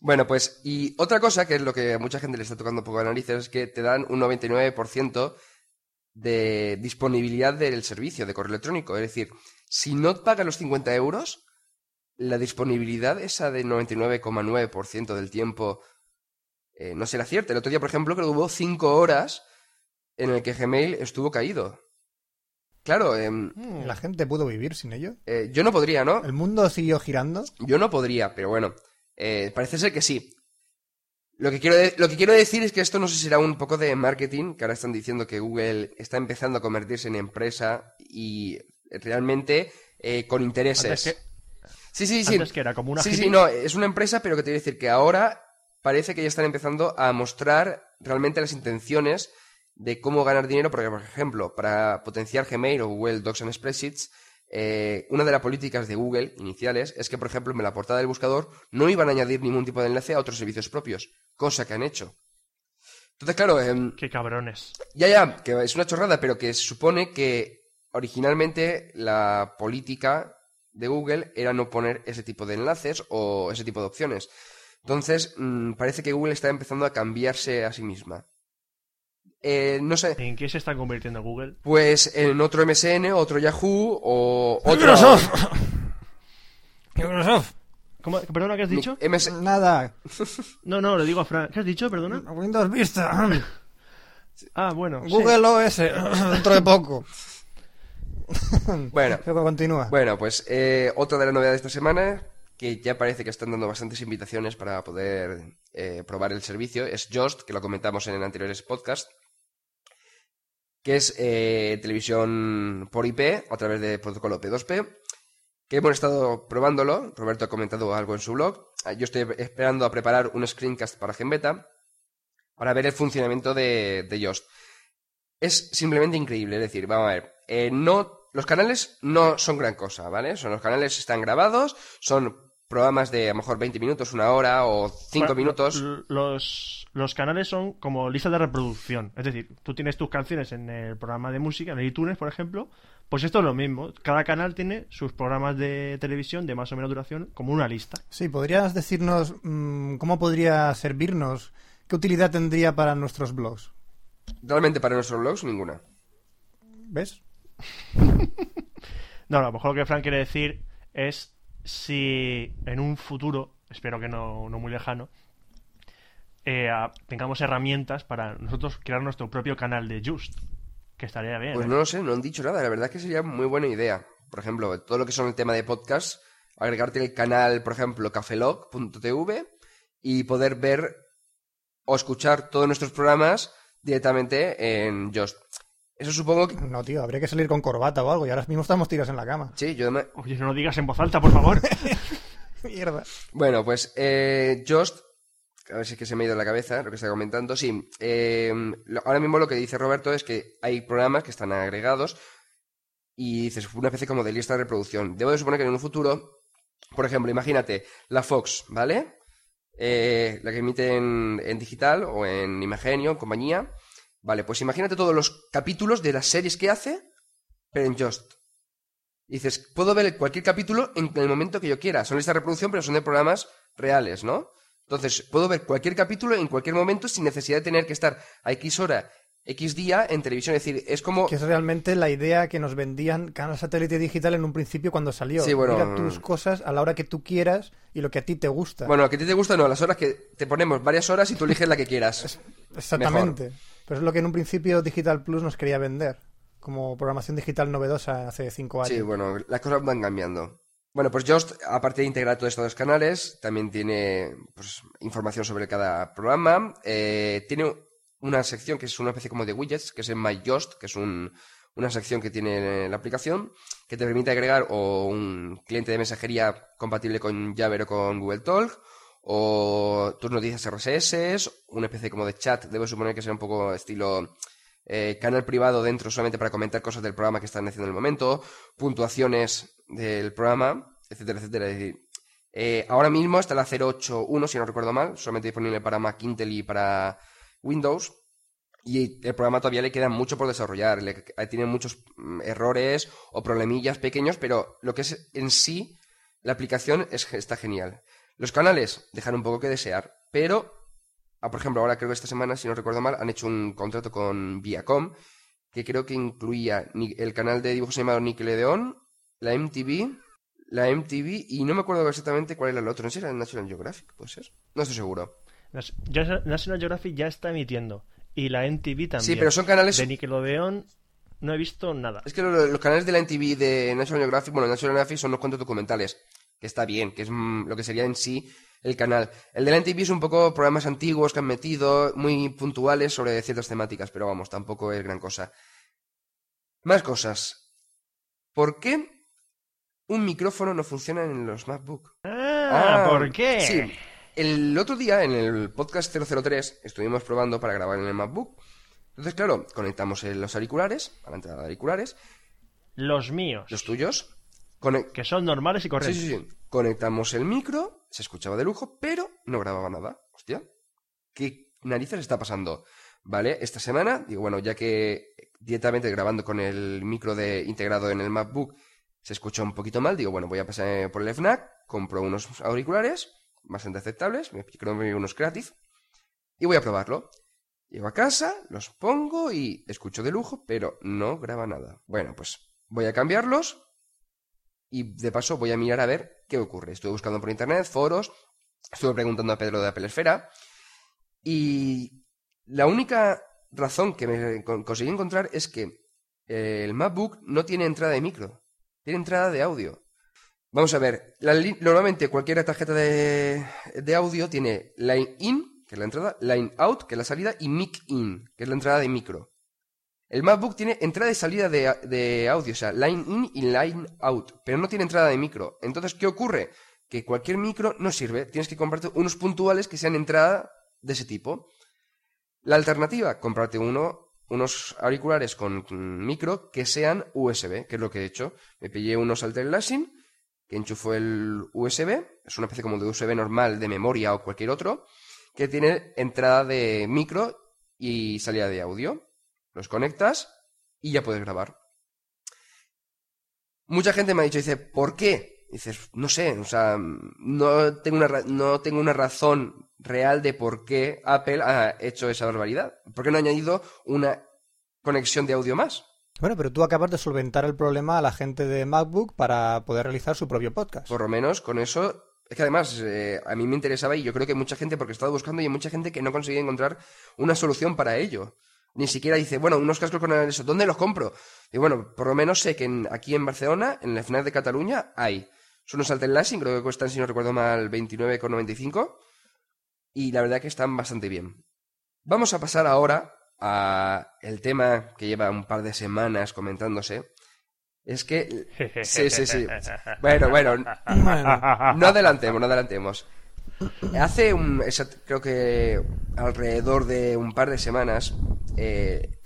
Bueno, pues, y otra cosa que es lo que a mucha gente le está tocando un poco de narices es que te dan un 99% de disponibilidad del servicio de correo electrónico. Es decir, si no pagas los 50 euros, la disponibilidad esa de 99,9% del tiempo eh, no será cierta. El otro día, por ejemplo, creo que hubo 5 horas en el que Gmail estuvo caído. Claro, em, ¿Y ¿La gente pudo vivir sin ello? eh, yo no podría, ¿no? ¿El mundo siguió girando? Yo no podría, pero bueno, eh, parece ser que sí. Lo que, quiero lo que quiero decir es que esto no sé si será un poco de marketing, que ahora están diciendo que Google está empezando a convertirse en empresa y realmente eh, con intereses. Antes que, Sí, sí, sí. antes que era como una Sí, sí, no, es una empresa, pero que te quiero decir que ahora parece que ya están empezando a mostrar realmente las intenciones de cómo ganar dinero, porque, por ejemplo, para potenciar Gmail o Google Docs and Spreadsheets, eh, una de las políticas de Google iniciales es que, por ejemplo, en la portada del buscador no iban a añadir ningún tipo de enlace a otros servicios propios, cosa que han hecho. Entonces, claro, em, Qué cabrones. ya, ya, que es una chorrada, pero que se supone que originalmente la política de Google era no poner ese tipo de enlaces o ese tipo de opciones. Entonces, mm, parece que Google está empezando a cambiarse a sí misma. Eh, no sé, ¿En qué se está convirtiendo Google? pues en otro MSN, otro Yahoo o otro... Microsoft. Microsoft. ¿Cómo? Perdona, ¿qué has dicho? Mi- MS Nada. No, no, le digo a Fran. ¿Qué has dicho? Perdona. Windows Vista. Ah, bueno. sí. Google OS. Dentro de poco. Bueno, continúa. Bueno, pues eh, otra de las novedades de esta semana, que ya parece que están dando bastantes invitaciones para poder eh, probar el servicio, es Just, que lo comentamos en anteriores podcasts, que es eh, televisión por IP a través de protocolo P2P, que hemos estado probándolo, Roberto ha comentado algo en su blog, Ah, yo estoy esperando a preparar un screencast para Genbeta para ver el funcionamiento de, de Just. Es simplemente increíble, es decir, vamos a ver, eh, no, los canales no son gran cosa, ¿vale? Son los canales están grabados, son programas de a lo mejor 20 minutos, una hora o 5 Bueno, minutos. Los, los canales son como listas de reproducción. Es decir, tú tienes tus canciones en el programa de música, en el iTunes, por ejemplo. Pues esto es lo mismo. Cada canal tiene sus programas de televisión de más o menos duración como una lista. Sí, ¿podrías decirnos mm, cómo podría servirnos? ¿Qué utilidad tendría para nuestros blogs? Realmente para nuestros blogs, ninguna. ¿Ves? No, a lo mejor lo que Frank quiere decir es si en un futuro, espero que no, no muy lejano, eh, a- tengamos herramientas para nosotros crear nuestro propio canal de Just. Que estaría bien. Pues ¿eh? no lo sé, no han dicho nada. La verdad es que sería muy buena idea. Por ejemplo, todo lo que son el tema de podcast, agregarte el canal, por ejemplo, cafelog.tv y poder ver o escuchar todos nuestros programas directamente en Just. Eso supongo que... No, tío, habría que salir con corbata o algo y ahora mismo estamos tirados en la cama. Sí, yo además- Oye, no lo digas en voz alta, por favor. Mierda. Bueno, pues eh, Just, a ver si es que se me ha ido en la cabeza lo que está comentando. Sí, eh, lo- ahora mismo lo que dice Roberto es que hay programas que están agregados y dices una especie como de lista de reproducción. Debo de suponer que en un futuro, por ejemplo, imagínate la Fox, ¿vale? Eh, la que emite en, en digital o en Imagenio, en compañía. Vale, pues imagínate todos los capítulos de las series que hace, pero en Just. Y dices, puedo ver cualquier capítulo en el momento que yo quiera. Son listas de reproducción, pero son de programas reales, ¿no? Entonces, puedo ver cualquier capítulo en cualquier momento sin necesidad de tener que estar a X hora, X día en televisión. Es decir, es como... Que es realmente la idea que nos vendían Canal Satélite Digital en un principio cuando salió. Sí, bueno, Mira tus cosas a la hora que tú quieras y lo que a ti te gusta. Bueno, que a ti te gusta, no, las horas que te ponemos varias horas y tú eliges la que quieras. Exactamente. Pero es lo que en un principio Digital Plus nos quería vender. Como programación digital novedosa hace cinco años. Sí, bueno, las cosas van cambiando. Bueno, pues Just, aparte de integrar todos estos canales, también tiene pues, información sobre cada programa. Eh, tiene una sección que es una especie como de widgets, que es en My Just, que es un- una sección que tiene la aplicación, que te permite agregar o un cliente de mensajería compatible con Jabber o con Google Talk, o tus noticias RSS, una especie como de chat, debo suponer que sea un poco estilo eh, canal privado dentro solamente para comentar cosas del programa que están haciendo en el momento, puntuaciones del programa, etcétera, etcétera. Es decir, eh, ahora mismo está la 081, si no recuerdo mal, solamente disponible para Mac Intel y para Windows. Y el programa todavía le queda mucho por desarrollar. Le, tiene muchos mm, errores o problemillas pequeños, pero lo que es en sí, la aplicación es, está genial. Los canales dejan un poco que desear, pero Ah, por ejemplo, ahora creo que esta semana, si no recuerdo mal, han hecho un contrato con Viacom, que creo que incluía el canal de dibujos animados Nickelodeon, la MTV, la MTV, y no me acuerdo exactamente cuál era el otro. No sé era National Geographic, ¿puede ser? No estoy seguro. National Geographic ya está emitiendo. Y la NTV también. Sí, pero son canales... De Nickelodeon no he visto nada. Es que lo- los canales de la MTV de National Geographic, bueno, National Geographic son unos cuantos documentales, que está bien, que es mm, lo que sería en sí el canal. El de la MTV es un poco programas antiguos que han metido, muy puntuales sobre ciertas temáticas, pero vamos, tampoco es gran cosa. Más cosas. ¿Por qué un micrófono no funciona en los MacBook? Ah, ¿por qué? Sí. El otro día, en el podcast 003, estuvimos probando para grabar en el MacBook. Entonces, claro, conectamos eh, los auriculares, a la entrada de auriculares, Los míos. los tuyos. Conec- Que son normales y sí, correctos. sí, sí. Conectamos el micro, se escuchaba de lujo, pero no grababa nada. Hostia, ¿qué narices está pasando? Vale, esta semana, digo, bueno, ya que directamente grabando con el micro de, integrado en el MacBook se escucha un poquito mal, digo, bueno, voy a pasar por el FNAC, compro unos auriculares bastante aceptables, me que unos Creative, y voy a probarlo. Llego a casa, los pongo y escucho de lujo, pero no graba nada. Bueno, pues voy a cambiarlos y de paso voy a mirar a ver ¿Qué ocurre? Estuve buscando por internet, foros, estuve preguntando a Pedro de Apple Esfera y la única razón que me con- conseguí encontrar es que eh, el MacBook no tiene entrada de micro, tiene entrada de audio. Vamos a ver, normalmente cualquier tarjeta de, de audio tiene line in, que es la entrada, line out, que es la salida, y mic in, que es la entrada de micro. El MacBook tiene entrada y salida de, audio, o sea, line in y line out, pero no tiene entrada de micro. Entonces, ¿qué ocurre? Que cualquier micro no sirve, tienes que comprarte unos puntuales que sean entrada de ese tipo. La alternativa, comprarte uno, unos auriculares con micro que sean USB, que es lo que he hecho. Me pillé unos Alter Lashing, que enchufó el USB, es una especie como de USB normal de memoria o cualquier otro, que tiene entrada de micro y salida de audio. Los conectas y ya puedes grabar. Mucha gente me ha dicho, dice, ¿por qué? Dices, no sé, o sea, no tengo una, no tengo una razón real de por qué Apple ha hecho esa barbaridad. ¿Por qué no ha añadido una conexión de audio más? Bueno, pero tú acabas de solventar el problema a la gente de MacBook para poder realizar su propio podcast. Por lo menos con eso. Es que además eh, a mí me interesaba y yo creo que mucha gente, porque he estado buscando y hay mucha gente que no conseguía encontrar una solución para ello. Ni siquiera dice, bueno, unos cascos con eso, ¿dónde los compro? Y bueno, por lo menos sé que en- aquí en Barcelona, en la FNAC de Cataluña, hay. Son unos Alten Lasing, creo que cuestan, si no recuerdo mal, 29,95. Y la verdad que están bastante bien. Vamos a pasar ahora a el tema que lleva un par de semanas comentándose. Es que... Sí, sí, sí. Bueno, Bueno, no adelantemos, no adelantemos. Hace un, creo que alrededor de un par de semanas, eh,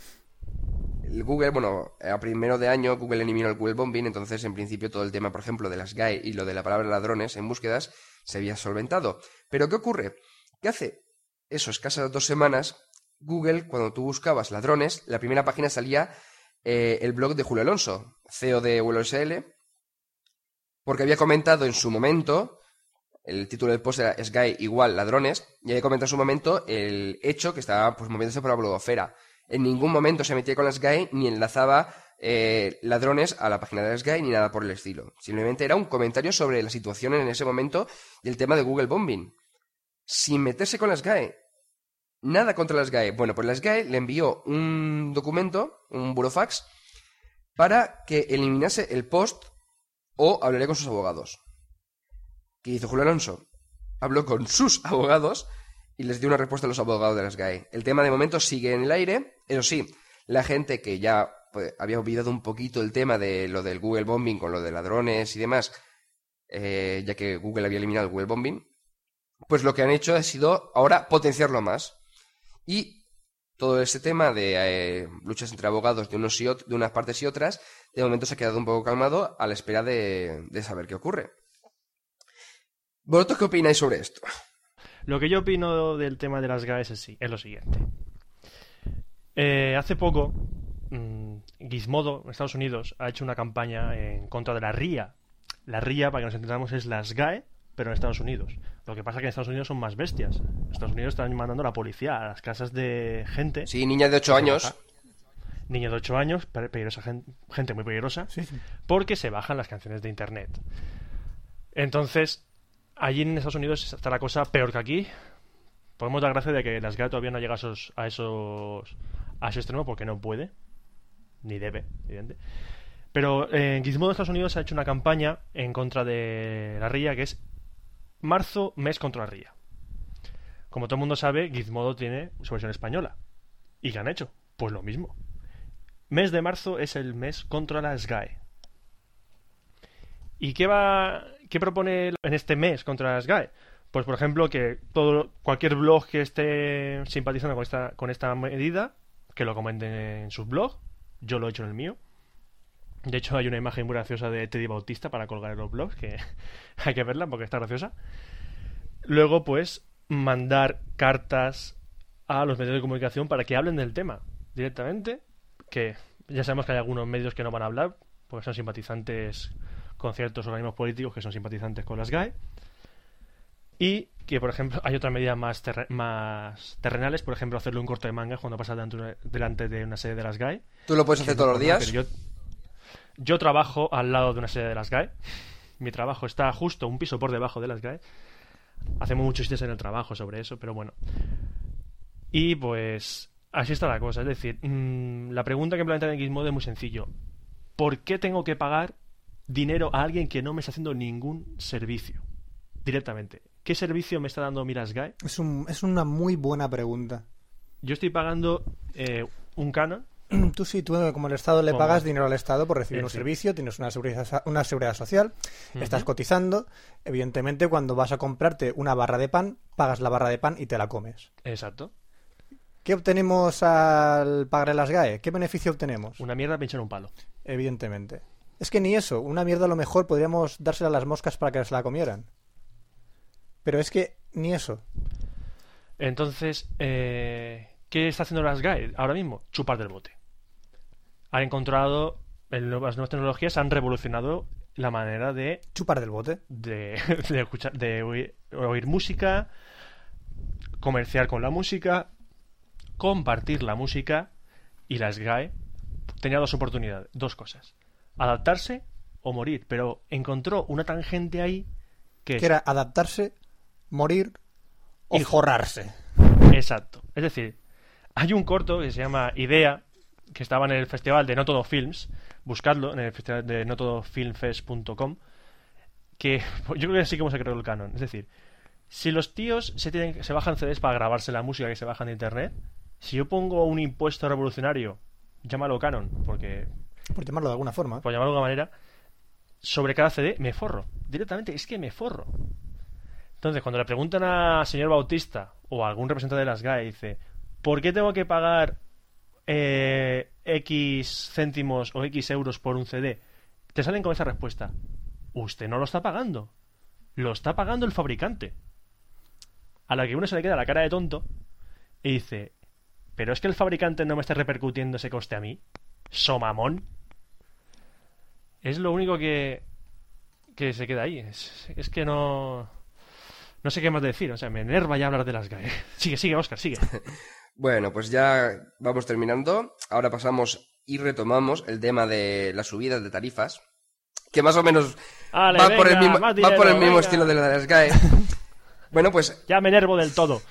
el Google, bueno, a primero de año Google eliminó el Google Bombing, entonces en principio todo el tema, por ejemplo, de las GAE y lo de la palabra ladrones en búsquedas se había solventado. Pero ¿qué ocurre? Que hace eso, escasas dos semanas, Google, cuando tú buscabas ladrones, la primera página salía eh, el blog de Julio Alonso, CEO de ULSL, porque había comentado en su momento, el título del post era Sky igual ladrones, y había comentado en su momento el hecho que estaba pues, moviéndose por la blogosfera. En ningún momento se metía con la Sky ni enlazaba eh, ladrones a la página de la Sky ni nada por el estilo. Simplemente era un comentario sobre la situación en ese momento y el tema de Google Bombing. Sin meterse con la Sky. Nada contra la Sky. Bueno, pues la Sky le envió un documento, un burofax, para que eliminase el post o hablaré con sus abogados. ¿Qué hizo Julio Alonso? Habló con sus abogados y les dio una respuesta a los abogados de las GAE. El tema de momento sigue en el aire, eso sí, la gente que ya pues, había olvidado un poquito el tema de lo del Google Bombing con lo de ladrones y demás, eh, ya que Google había eliminado el Google Bombing, pues lo que han hecho ha sido ahora potenciarlo más. Y todo ese tema de eh, luchas entre abogados de, unos y de unas partes y otras, de momento se ha quedado un poco calmado a la espera de saber qué ocurre. ¿Vosotros qué opináis sobre esto? Lo que yo opino del tema de las GAES es, lo siguiente. Eh, hace poco, mm, Gizmodo, en Estados Unidos, ha hecho una campaña en contra de la RIA. La RIA, para que nos entendamos, es las GAE, pero en Estados Unidos. Lo que pasa es que en Estados Unidos son más bestias. En Estados Unidos están mandando a la policía a las casas de gente. Sí, niña de 8 años. Niños de 8 años, pe- peligrosa gen- gente muy peligrosa, sí, sí. porque se bajan las canciones de internet. Entonces, allí en Estados Unidos está la cosa peor que aquí. Podemos dar gracia de que las GAE todavía no llega a esos, a esos a ese extremo porque no puede, ni debe, evidente. Pero eh, en Gizmodo Estados Unidos ha hecho una campaña en contra de la RIA que es marzo, mes contra la RIA. Como todo el mundo sabe, Gizmodo tiene su versión española. ¿Y qué han hecho? Pues lo mismo. Mes de marzo es el mes contra la SGAE. ¿Y qué va qué propone en este mes contra la SGAE? Pues por ejemplo que todo cualquier blog que esté simpatizando con esta con esta medida que lo comenten en su blog. Yo lo he hecho en el mío. De hecho, hay una imagen muy graciosa de Teddy Bautista para colgar en los blogs, que hay que verla porque está graciosa. Luego, pues, mandar cartas a los medios de comunicación para que hablen del tema directamente. Que ya sabemos que hay algunos medios que no van a hablar, porque son simpatizantes con ciertos organismos políticos que son simpatizantes con las GAE. Y que, por ejemplo, hay otras medidas más, terre- más terrenales, por ejemplo, hacerle un corte de manga cuando pasa delante, de una- sede de las GAE. ¿Tú lo puedes hacer todos los días? Yo, yo trabajo al lado de una sede de las GAE mi trabajo está justo un piso por debajo de las GAE. Hacemos muchos chistes en el trabajo sobre eso, pero bueno. Y pues así está la cosa. Es decir, mm, la pregunta que plantea en Gizmodo es muy sencillo. ¿Por qué tengo que pagar dinero a alguien que no me está haciendo ningún servicio? Directamente. ¿Qué servicio me está dando Miras GAE? Es, un- es una muy buena pregunta. Yo estoy pagando eh, un Canon Tú sí, tú como el Estado le pagas dinero al Estado por recibir un sí. servicio, tienes una seguridad, una seguridad social, estás cotizando. Evidentemente, cuando vas a comprarte una barra de pan, pagas la barra de pan y te la comes. Exacto. ¿Qué obtenemos al pagar las GAE? ¿Qué beneficio obtenemos? Una mierda pinchar un palo. Evidentemente. Es que ni eso, una mierda a lo mejor podríamos dársela a las moscas para que se la comieran. Pero es que ni eso. Entonces, eh, ¿qué está haciendo las GAE ahora mismo? Chupar del bote. Han encontrado, en nuevas nuevas tecnologías han revolucionado la manera de, Chupar del bote. de, de escuchar, de oír, oír música, comerciar con la música, compartir la música y las GAE tenía dos oportunidades, dos cosas. Adaptarse o morir, pero encontró una tangente ahí que Que era adaptarse, morir o Y- forrarse. Exacto. Es decir, hay un corto que se llama Idea, que estaba en el festival de No Todo Films, buscadlo en el festival de notodofilmfest.com, que yo creo que sí que hemos creado el canon. Es decir, si los tíos se, tienen, se bajan CDs para grabarse la música que se bajan de internet, si yo pongo un impuesto revolucionario, llámalo canon, porque Por llamarlo de alguna forma. por llamarlo de alguna manera, sobre cada CD me forro. Directamente, es que me forro. Entonces, cuando le preguntan a señor Bautista o a algún representante de las GAE, dice, ¿por qué tengo que pagar eh, X céntimos o X euros por un CD? Te salen con esa respuesta. Usted no lo está pagando. Lo está pagando el fabricante. A la que uno se le queda la cara de tonto y dice, ¿pero es que el fabricante no me está repercutiendo ese coste a mí? ¿Somamón? Es lo único que, que se queda ahí. Es, es que no. No sé qué más decir. O sea, me enerva ya hablar de las GAE. Sigue, sigue, Oscar, sigue. Bueno, pues ya vamos terminando. Ahora pasamos y retomamos el tema de las subidas de tarifas, que más o menos Ale, va, por el mismo, más va dinero, por el mismo venga. estilo de la de las GAE. bueno, pues Ya me enervo del todo.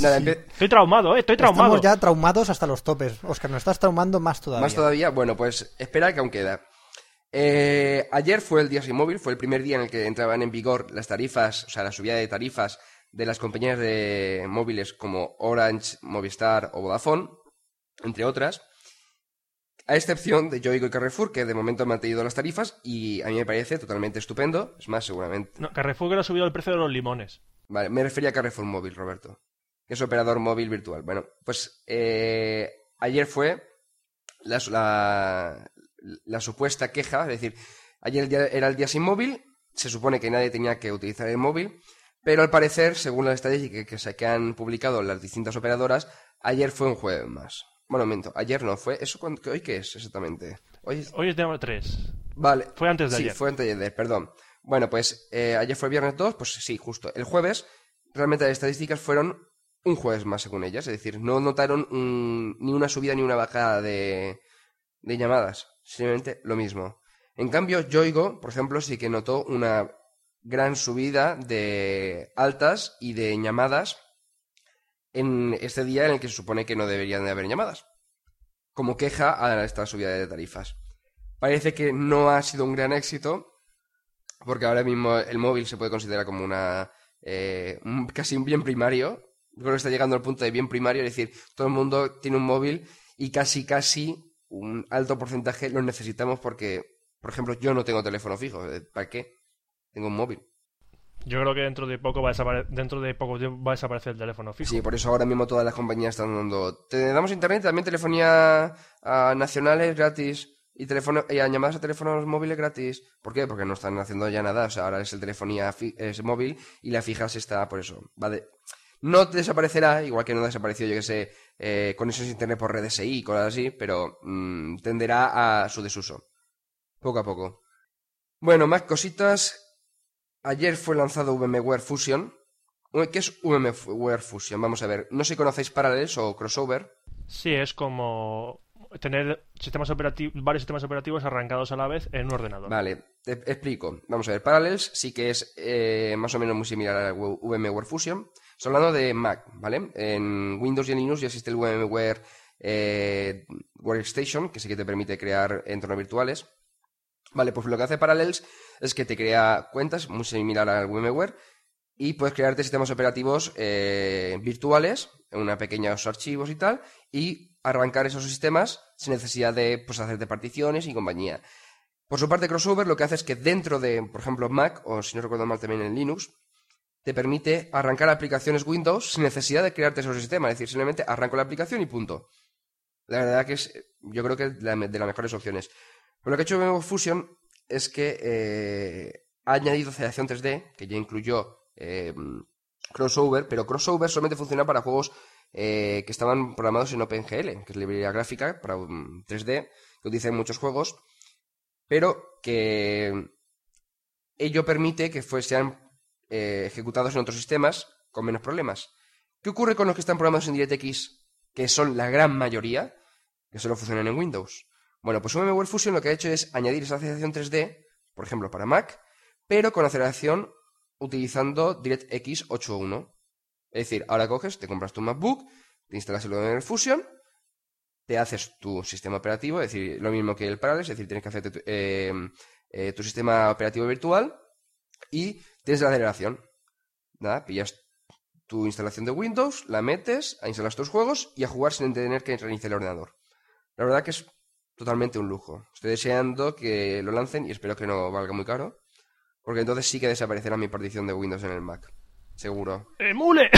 nada, empe- Estoy traumado, ¿eh? Estoy traumado. Estamos ya traumados hasta los topes. Oscar, nos estás traumando más todavía. más todavía. Bueno, pues espera que aún queda. Eh, ayer fue el día sin móvil, fue el primer día en el que entraban en vigor las tarifas, o sea, la subida de tarifas de las compañías de móviles como Orange, Movistar o Vodafone, entre otras. A excepción de Yoigo y Carrefour, que de momento han mantenido las tarifas y a mí me parece totalmente estupendo. Es más, seguramente. No, Carrefour que no ha subido el precio de los limones. Vale, me refería a Carrefour Móvil, Roberto. Que es operador móvil virtual. Bueno, pues eh, ayer fue la, la, la supuesta queja, es decir, ayer era el día sin móvil, se supone que nadie tenía que utilizar el móvil, pero al parecer, según las estadísticas que, se, que han publicado las distintas operadoras, ayer fue un jueves más. Bueno, miento, ayer no fue. ¿Eso hoy qué es exactamente? Hoy es- Hoy es día 3. Vale. Fue antes de sí, ayer. fue antes de ayer, perdón. Bueno, pues eh, ayer fue viernes 2, pues sí, justo. El jueves, realmente las estadísticas fueron un jueves más, según ellas. Es decir, no notaron un- ni una subida ni una bajada de, de llamadas. Simplemente lo mismo. En cambio, Yoigo, por ejemplo, sí que notó una gran subida de altas y de llamadas en este día en el que se supone que no deberían de haber llamadas. Como queja a esta subida de tarifas. Parece que no ha sido un gran éxito, porque ahora mismo el móvil se puede considerar como una eh, casi un bien primario. Creo que está llegando al punto de bien primario, es decir, todo el mundo tiene un móvil y casi, casi un alto porcentaje lo necesitamos porque, por ejemplo, yo no tengo teléfono fijo. eh, ¿Para qué? Tengo un móvil. Yo creo que dentro de poco va a desaparecer, dentro de poco va a desaparecer el teléfono fijo. Sí, por eso ahora mismo todas las compañías están dando. Te damos internet, también telefonía a nacionales gratis y teléfono y a llamadas a teléfonos móviles gratis. ¿Por qué? Porque no están haciendo ya nada. O sea, ahora es el telefonía es móvil y la fija se está por eso. Va de- No desaparecerá, igual que no desapareció, yo que sé, eh, conexiones a internet por redes y cosas así, pero mm, tenderá a su desuso. Poco a poco. Bueno, más cositas. Ayer fue lanzado VMware Fusion. ¿Qué es VMware Fusion? Vamos a ver. No sé si conocéis Parallels o Crossover. Sí, es como tener sistemas operativos, varios sistemas operativos arrancados a la vez en un ordenador. Vale, te explico. Vamos a ver, Parallels sí que es eh, más o menos muy similar a VMware Fusion. Estoy hablando de Mac, ¿vale? En Windows y en Linux ya existe el VMware eh, Workstation, que sí que te permite crear entornos virtuales. Vale, pues lo que hace Parallels es que te crea cuentas, muy similar al VMware, y puedes crearte sistemas operativos eh, virtuales, una pequeños archivos y tal, y arrancar esos sistemas sin necesidad de pues, hacerte particiones y compañía. Por su parte, Crossover lo que hace es que dentro de, por ejemplo, Mac, o si no recuerdo mal también en Linux, te permite arrancar aplicaciones Windows sin necesidad de crearte esos sistemas. Es decir, simplemente arranco la aplicación y punto. La verdad que es, yo creo que es de las mejores opciones. Lo que ha hecho VMware Fusion es que eh, ha añadido aceleración 3D, que ya incluyó eh, Crossover, pero Crossover solamente funciona para juegos eh, que estaban programados en OpenGL, que es librería gráfica para 3D, que utiliza en muchos juegos, pero que ello permite que sean eh, ejecutados en otros sistemas con menos problemas. ¿Qué ocurre con los que están programados en DirectX, que son la gran mayoría, que solo funcionan en Windows? Bueno, pues VMware Fusion lo que ha hecho es añadir esa aceleración 3D, por ejemplo, para Mac, pero con aceleración utilizando DirectX 8.1. Es decir, ahora coges, te compras tu MacBook, te instalas el VMware Fusion, te haces tu sistema operativo, es decir, lo mismo que el Parallels, es decir, tienes que hacerte tu, eh, eh, tu sistema operativo virtual y tienes la aceleración. Nada, pillas tu instalación de Windows, la metes, a instalar tus juegos y a jugar sin tener que reiniciar el ordenador. La verdad que es totalmente un lujo. Estoy deseando que lo lancen y espero que no valga muy caro. Porque entonces sí que desaparecerá mi partición de Windows en el Mac. Seguro. ¡Emule!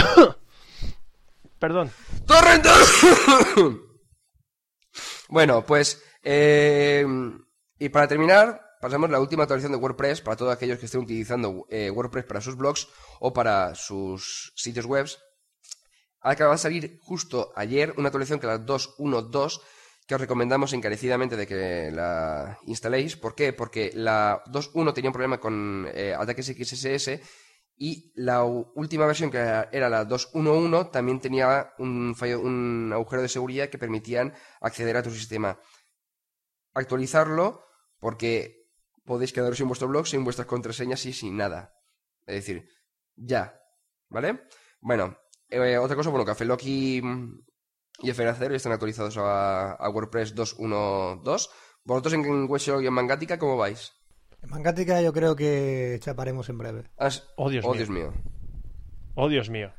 Perdón. ¡Torrent! bueno, pues... Eh, y para terminar, pasamos la última actualización de WordPress para todos aquellos que estén utilizando eh, WordPress para sus blogs o para sus sitios web. Acaba de salir justo ayer una actualización que es la 2.1.2 que os recomendamos encarecidamente de que la instaléis. ¿Por qué? Porque la 2.1 tenía un problema con eh, ataques XSS y la última versión, que era la 2.1.1, también tenía un, fallo, un agujero de seguridad que permitían acceder a tu sistema. Actualizarlo porque podéis quedaros sin vuestro blog, sin vuestras contraseñas y sin nada. Es decir, ya. ¿Vale? Bueno, eh, otra cosa, bueno, Café Loki y FR0 están actualizados a, WordPress 2.1.2. ¿Vosotros en Webshop y en Mangática cómo vais? En Mangática yo creo que chaparemos en breve. oh, Dios, oh, mío. Dios mío. Oh, Dios mío.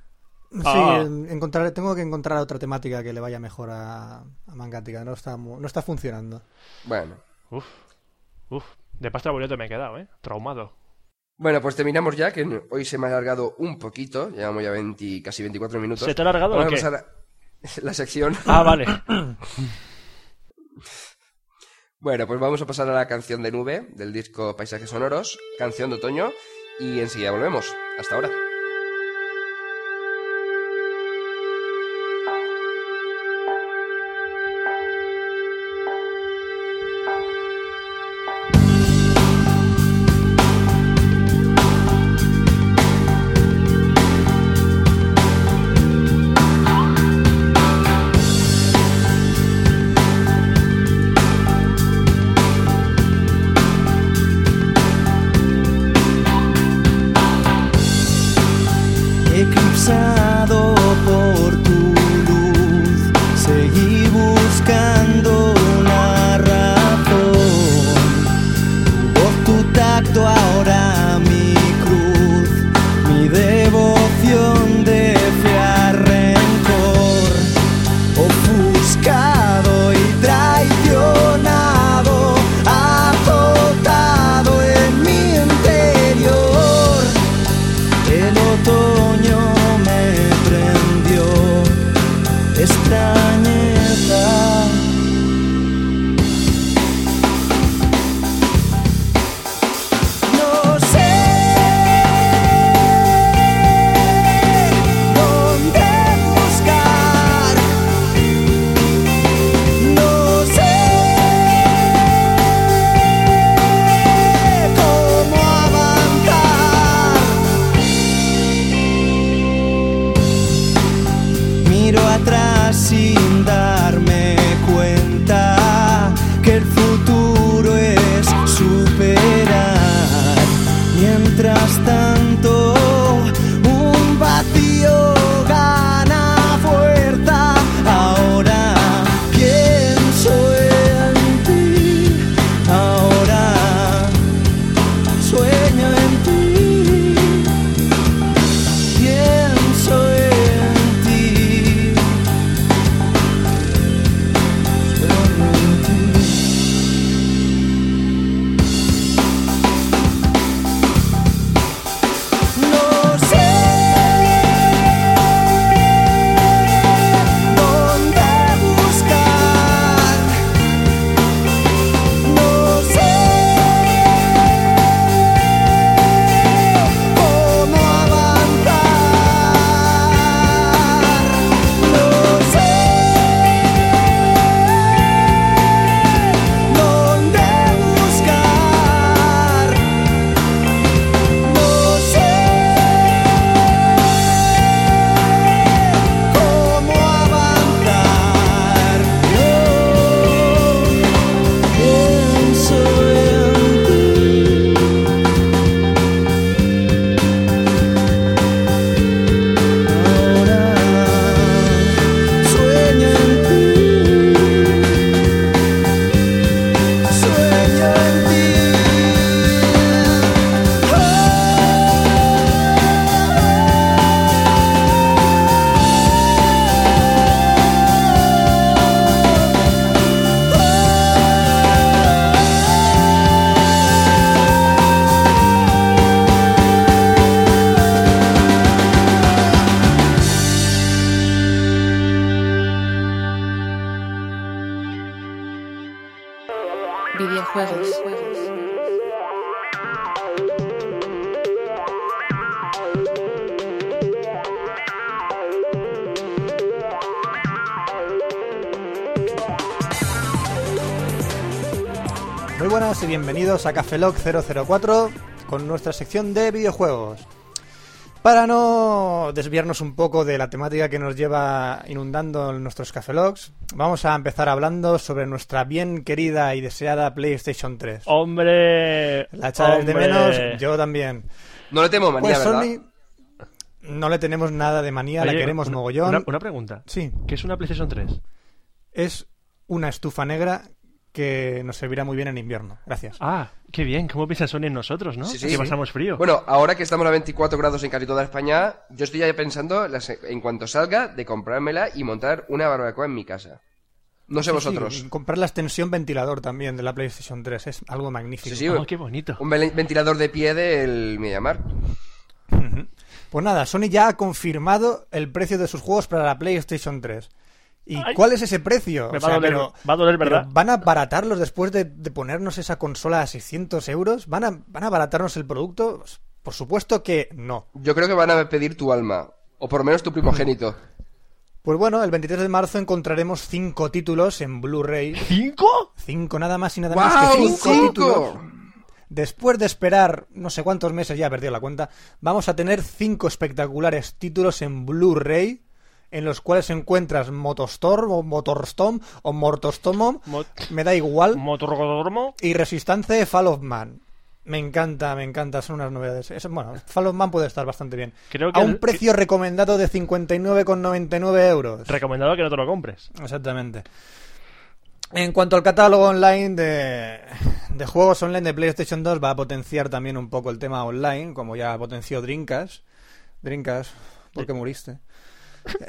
Sí, ah. encontrar, tengo que encontrar otra temática que le vaya mejor a, a Mangática. No está, no está funcionando. Bueno. Uf. Uf. De pasta boleto me he quedado, ¿eh? Traumado. Bueno, pues terminamos ya, que hoy se me ha alargado un poquito. Llevamos ya 20, casi 24 minutos. ¿Se te ha alargado o qué? la sección. Ah, vale. bueno, pues vamos a pasar a la canción de nube del disco Paisajes Sonoros, canción de otoño, y enseguida volvemos. Hasta ahora. Bienvenidos a Cafelog 004 con nuestra sección de videojuegos. Para no desviarnos un poco de la temática que nos lleva inundando nuestros Cafelogs, vamos a empezar hablando sobre nuestra bien querida y deseada PlayStation 3. ¡Hombre! La echáis de menos, yo también. No le temo manía, Pues ¿verdad? Sony no le tenemos nada de manía, la queremos una- mogollón. Una, una pregunta. Sí, ¿Qué es una PlayStation 3? es una estufa negra que nos servirá muy bien en invierno. Gracias. Ah, qué bien. ¿Cómo piensa Sony en nosotros, no? Sí, sí, que sí. pasamos frío. Bueno, ahora que estamos a 24 grados en casi toda España, yo estoy ya pensando, las- en cuanto salga, de comprármela y montar una barbacoa en mi casa. No sé Sí, vosotros. sí, comprar la extensión ventilador también de la PlayStation 3 es algo magnífico. Sí, sí, Oh, qué bonito. Un ventilador de pie del MediaMarkt. Ujú. Pues nada, Sony ya ha confirmado el precio de sus juegos para la PlayStation 3. ¿Y Ay. cuál es ese precio? Me O va a doler, pero- va a doler, pero ¿verdad? ¿Van a baratarlos después de, de ponernos esa consola a 600 euros? ¿Van a, ¿Van a baratarnos el producto? Por supuesto que no. Yo creo que van a pedir tu alma. O por lo menos tu primogénito. Pues bueno, el 23 de marzo encontraremos cinco títulos en Blu-ray. ¿Cinco? Cinco nada más y nada más que ¡Wow! cinco, títulos. Después de esperar no sé cuántos meses, ya he perdido la cuenta, vamos a tener cinco espectaculares títulos en Blu-ray en los cuales encuentras Motostorm o Motorstorm o Mortostomo, Mo- me da igual, ¿Motorrodromo? y Resistance Fall of Man. Me encanta, me encanta, son unas novedades. Es- bueno, Fall of Man puede estar bastante bien. Creo que a un el- precio recomendado de 59,99 euros. Recomendado que no te lo compres. Exactamente. En cuanto al catálogo online de, de juegos online de PlayStation 2, va a potenciar también un poco el tema online, como ya potenció Drinkas. Drinkas, ¿por qué muriste?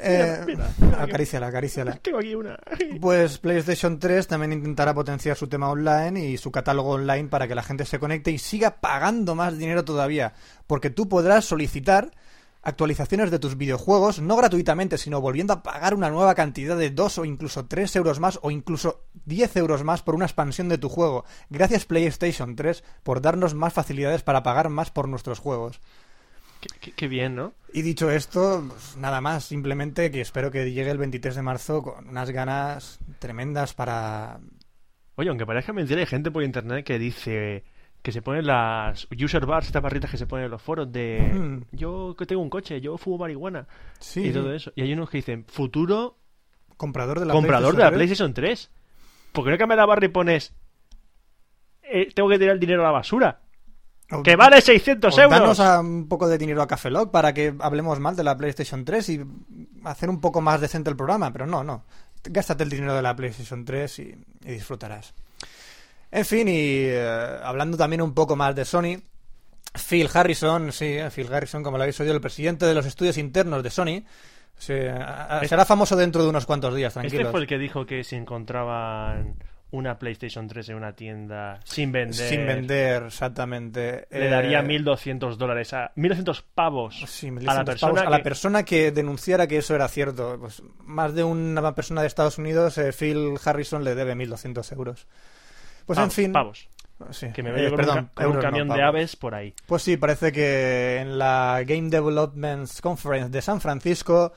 Eh, Mira, mira, acaríciala, acaríciala. Tengo aquí una. Pues PlayStation 3 también intentará potenciar su tema online y su catálogo online para que la gente se conecte y siga pagando más dinero todavía. Porque tú podrás solicitar actualizaciones de tus videojuegos, no gratuitamente, sino volviendo a pagar una nueva cantidad de 2 o incluso 3 euros más o incluso 10 euros más por una expansión de tu juego. Gracias PlayStation 3 por darnos más facilidades para pagar más por nuestros juegos. Qué, qué- qué bien, ¿no? Y dicho esto, pues nada más, simplemente que espero que llegue el 23 de marzo con unas ganas tremendas para Oye, aunque parezca mentira, hay gente por internet que dice que se ponen las user bars, estas barritas que se ponen en los foros de yo que tengo un coche, yo fumo marihuana Sí, y todo eso. Y hay unos que dicen futuro comprador de la comprador de la PlayStation PlayStation 3. ¿Por qué no cambias la barra y pones eh, tengo que tirar el dinero a la basura? 3. O- ¡Que vale 600 o euros! danos a un poco de dinero a Cafelog para que hablemos mal de la PlayStation 3 y hacer un poco más decente el programa, pero no, no. Gástate el dinero de la PlayStation 3 y, y disfrutarás. En fin, y eh, hablando también un poco más de Sony, Phil Harrison, sí, Phil Harrison, como lo habéis oído, el presidente de los estudios internos de Sony, se- a- a- será famoso dentro de unos cuantos días, tranquilos. Este fue el que dijo que si encontraban una PlayStation 3 en una tienda sin vender, Sin vender, exactamente. le Eh, daría 1.200 dólares a 1.200 pavos Sí, a 1.200 la pavos. persona a la que- persona que denunciara que eso era cierto. Pues más de una persona de Estados Unidos, eh, Phil Harrison le debe 1.200 euros. Pues en fin. pavos, sí, que me eh, veo con, perdón, con un euros no, camión de aves por ahí. Pues sí, parece que en la Game Development Conference de San Francisco,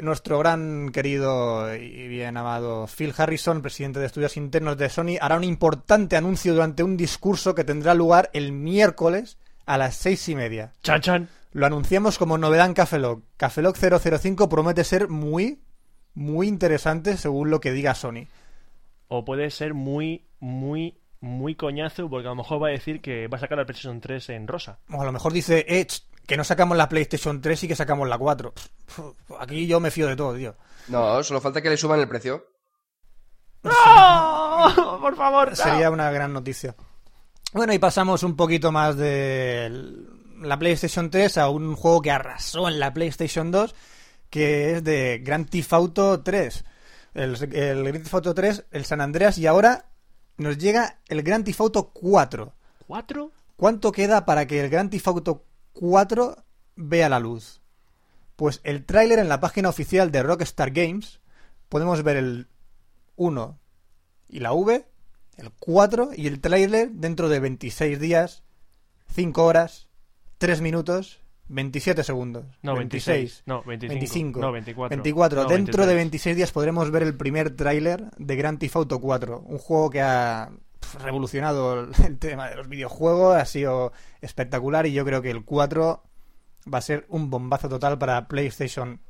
nuestro gran querido y bien amado Phil Harrison, presidente de estudios internos de Sony, hará un importante anuncio durante un discurso que tendrá lugar el miércoles a las seis y media. ¡Chan, chan! Lo anunciamos como novedad en Cafelog. Cafelog 005 promete ser muy, muy interesante según lo que diga Sony. O puede ser muy, muy, muy coñazo porque a lo mejor va a decir que va a sacar la PlayStation 3 en rosa. O a lo mejor dice, eh, que no sacamos la PlayStation 3 y que sacamos la 4. Pff, Aquí yo me fío de todo, tío. No, solo falta que le suban el precio. ¡No! ¡Por favor! no! Sería una gran noticia. Bueno, y pasamos un poquito más de la PlayStation 3 a un juego que arrasó en la PlayStation 2, que es de Grand Theft Auto 3. El, el Grand Theft Auto 3, el San Andreas, y ahora nos llega el Grand Theft Auto 4. ¿Cuatro? ¿Cuánto queda para que el Grand Theft Auto 4 vea la luz? Pues el tráiler en la página oficial de Rockstar Games podemos ver el 1 y la V, el 4 y el tráiler dentro de 26 días, 5 horas, 3 minutos, 27 segundos. No, 26. No, 25. 25. No, 24. 24. No, Dentro de 23. 26 días podremos ver el primer tráiler de Grand Theft Auto 4, un juego que ha revolucionado el- tema de los videojuegos, ha sido espectacular y yo creo que el 4 va a ser un bombazo total para PlayStation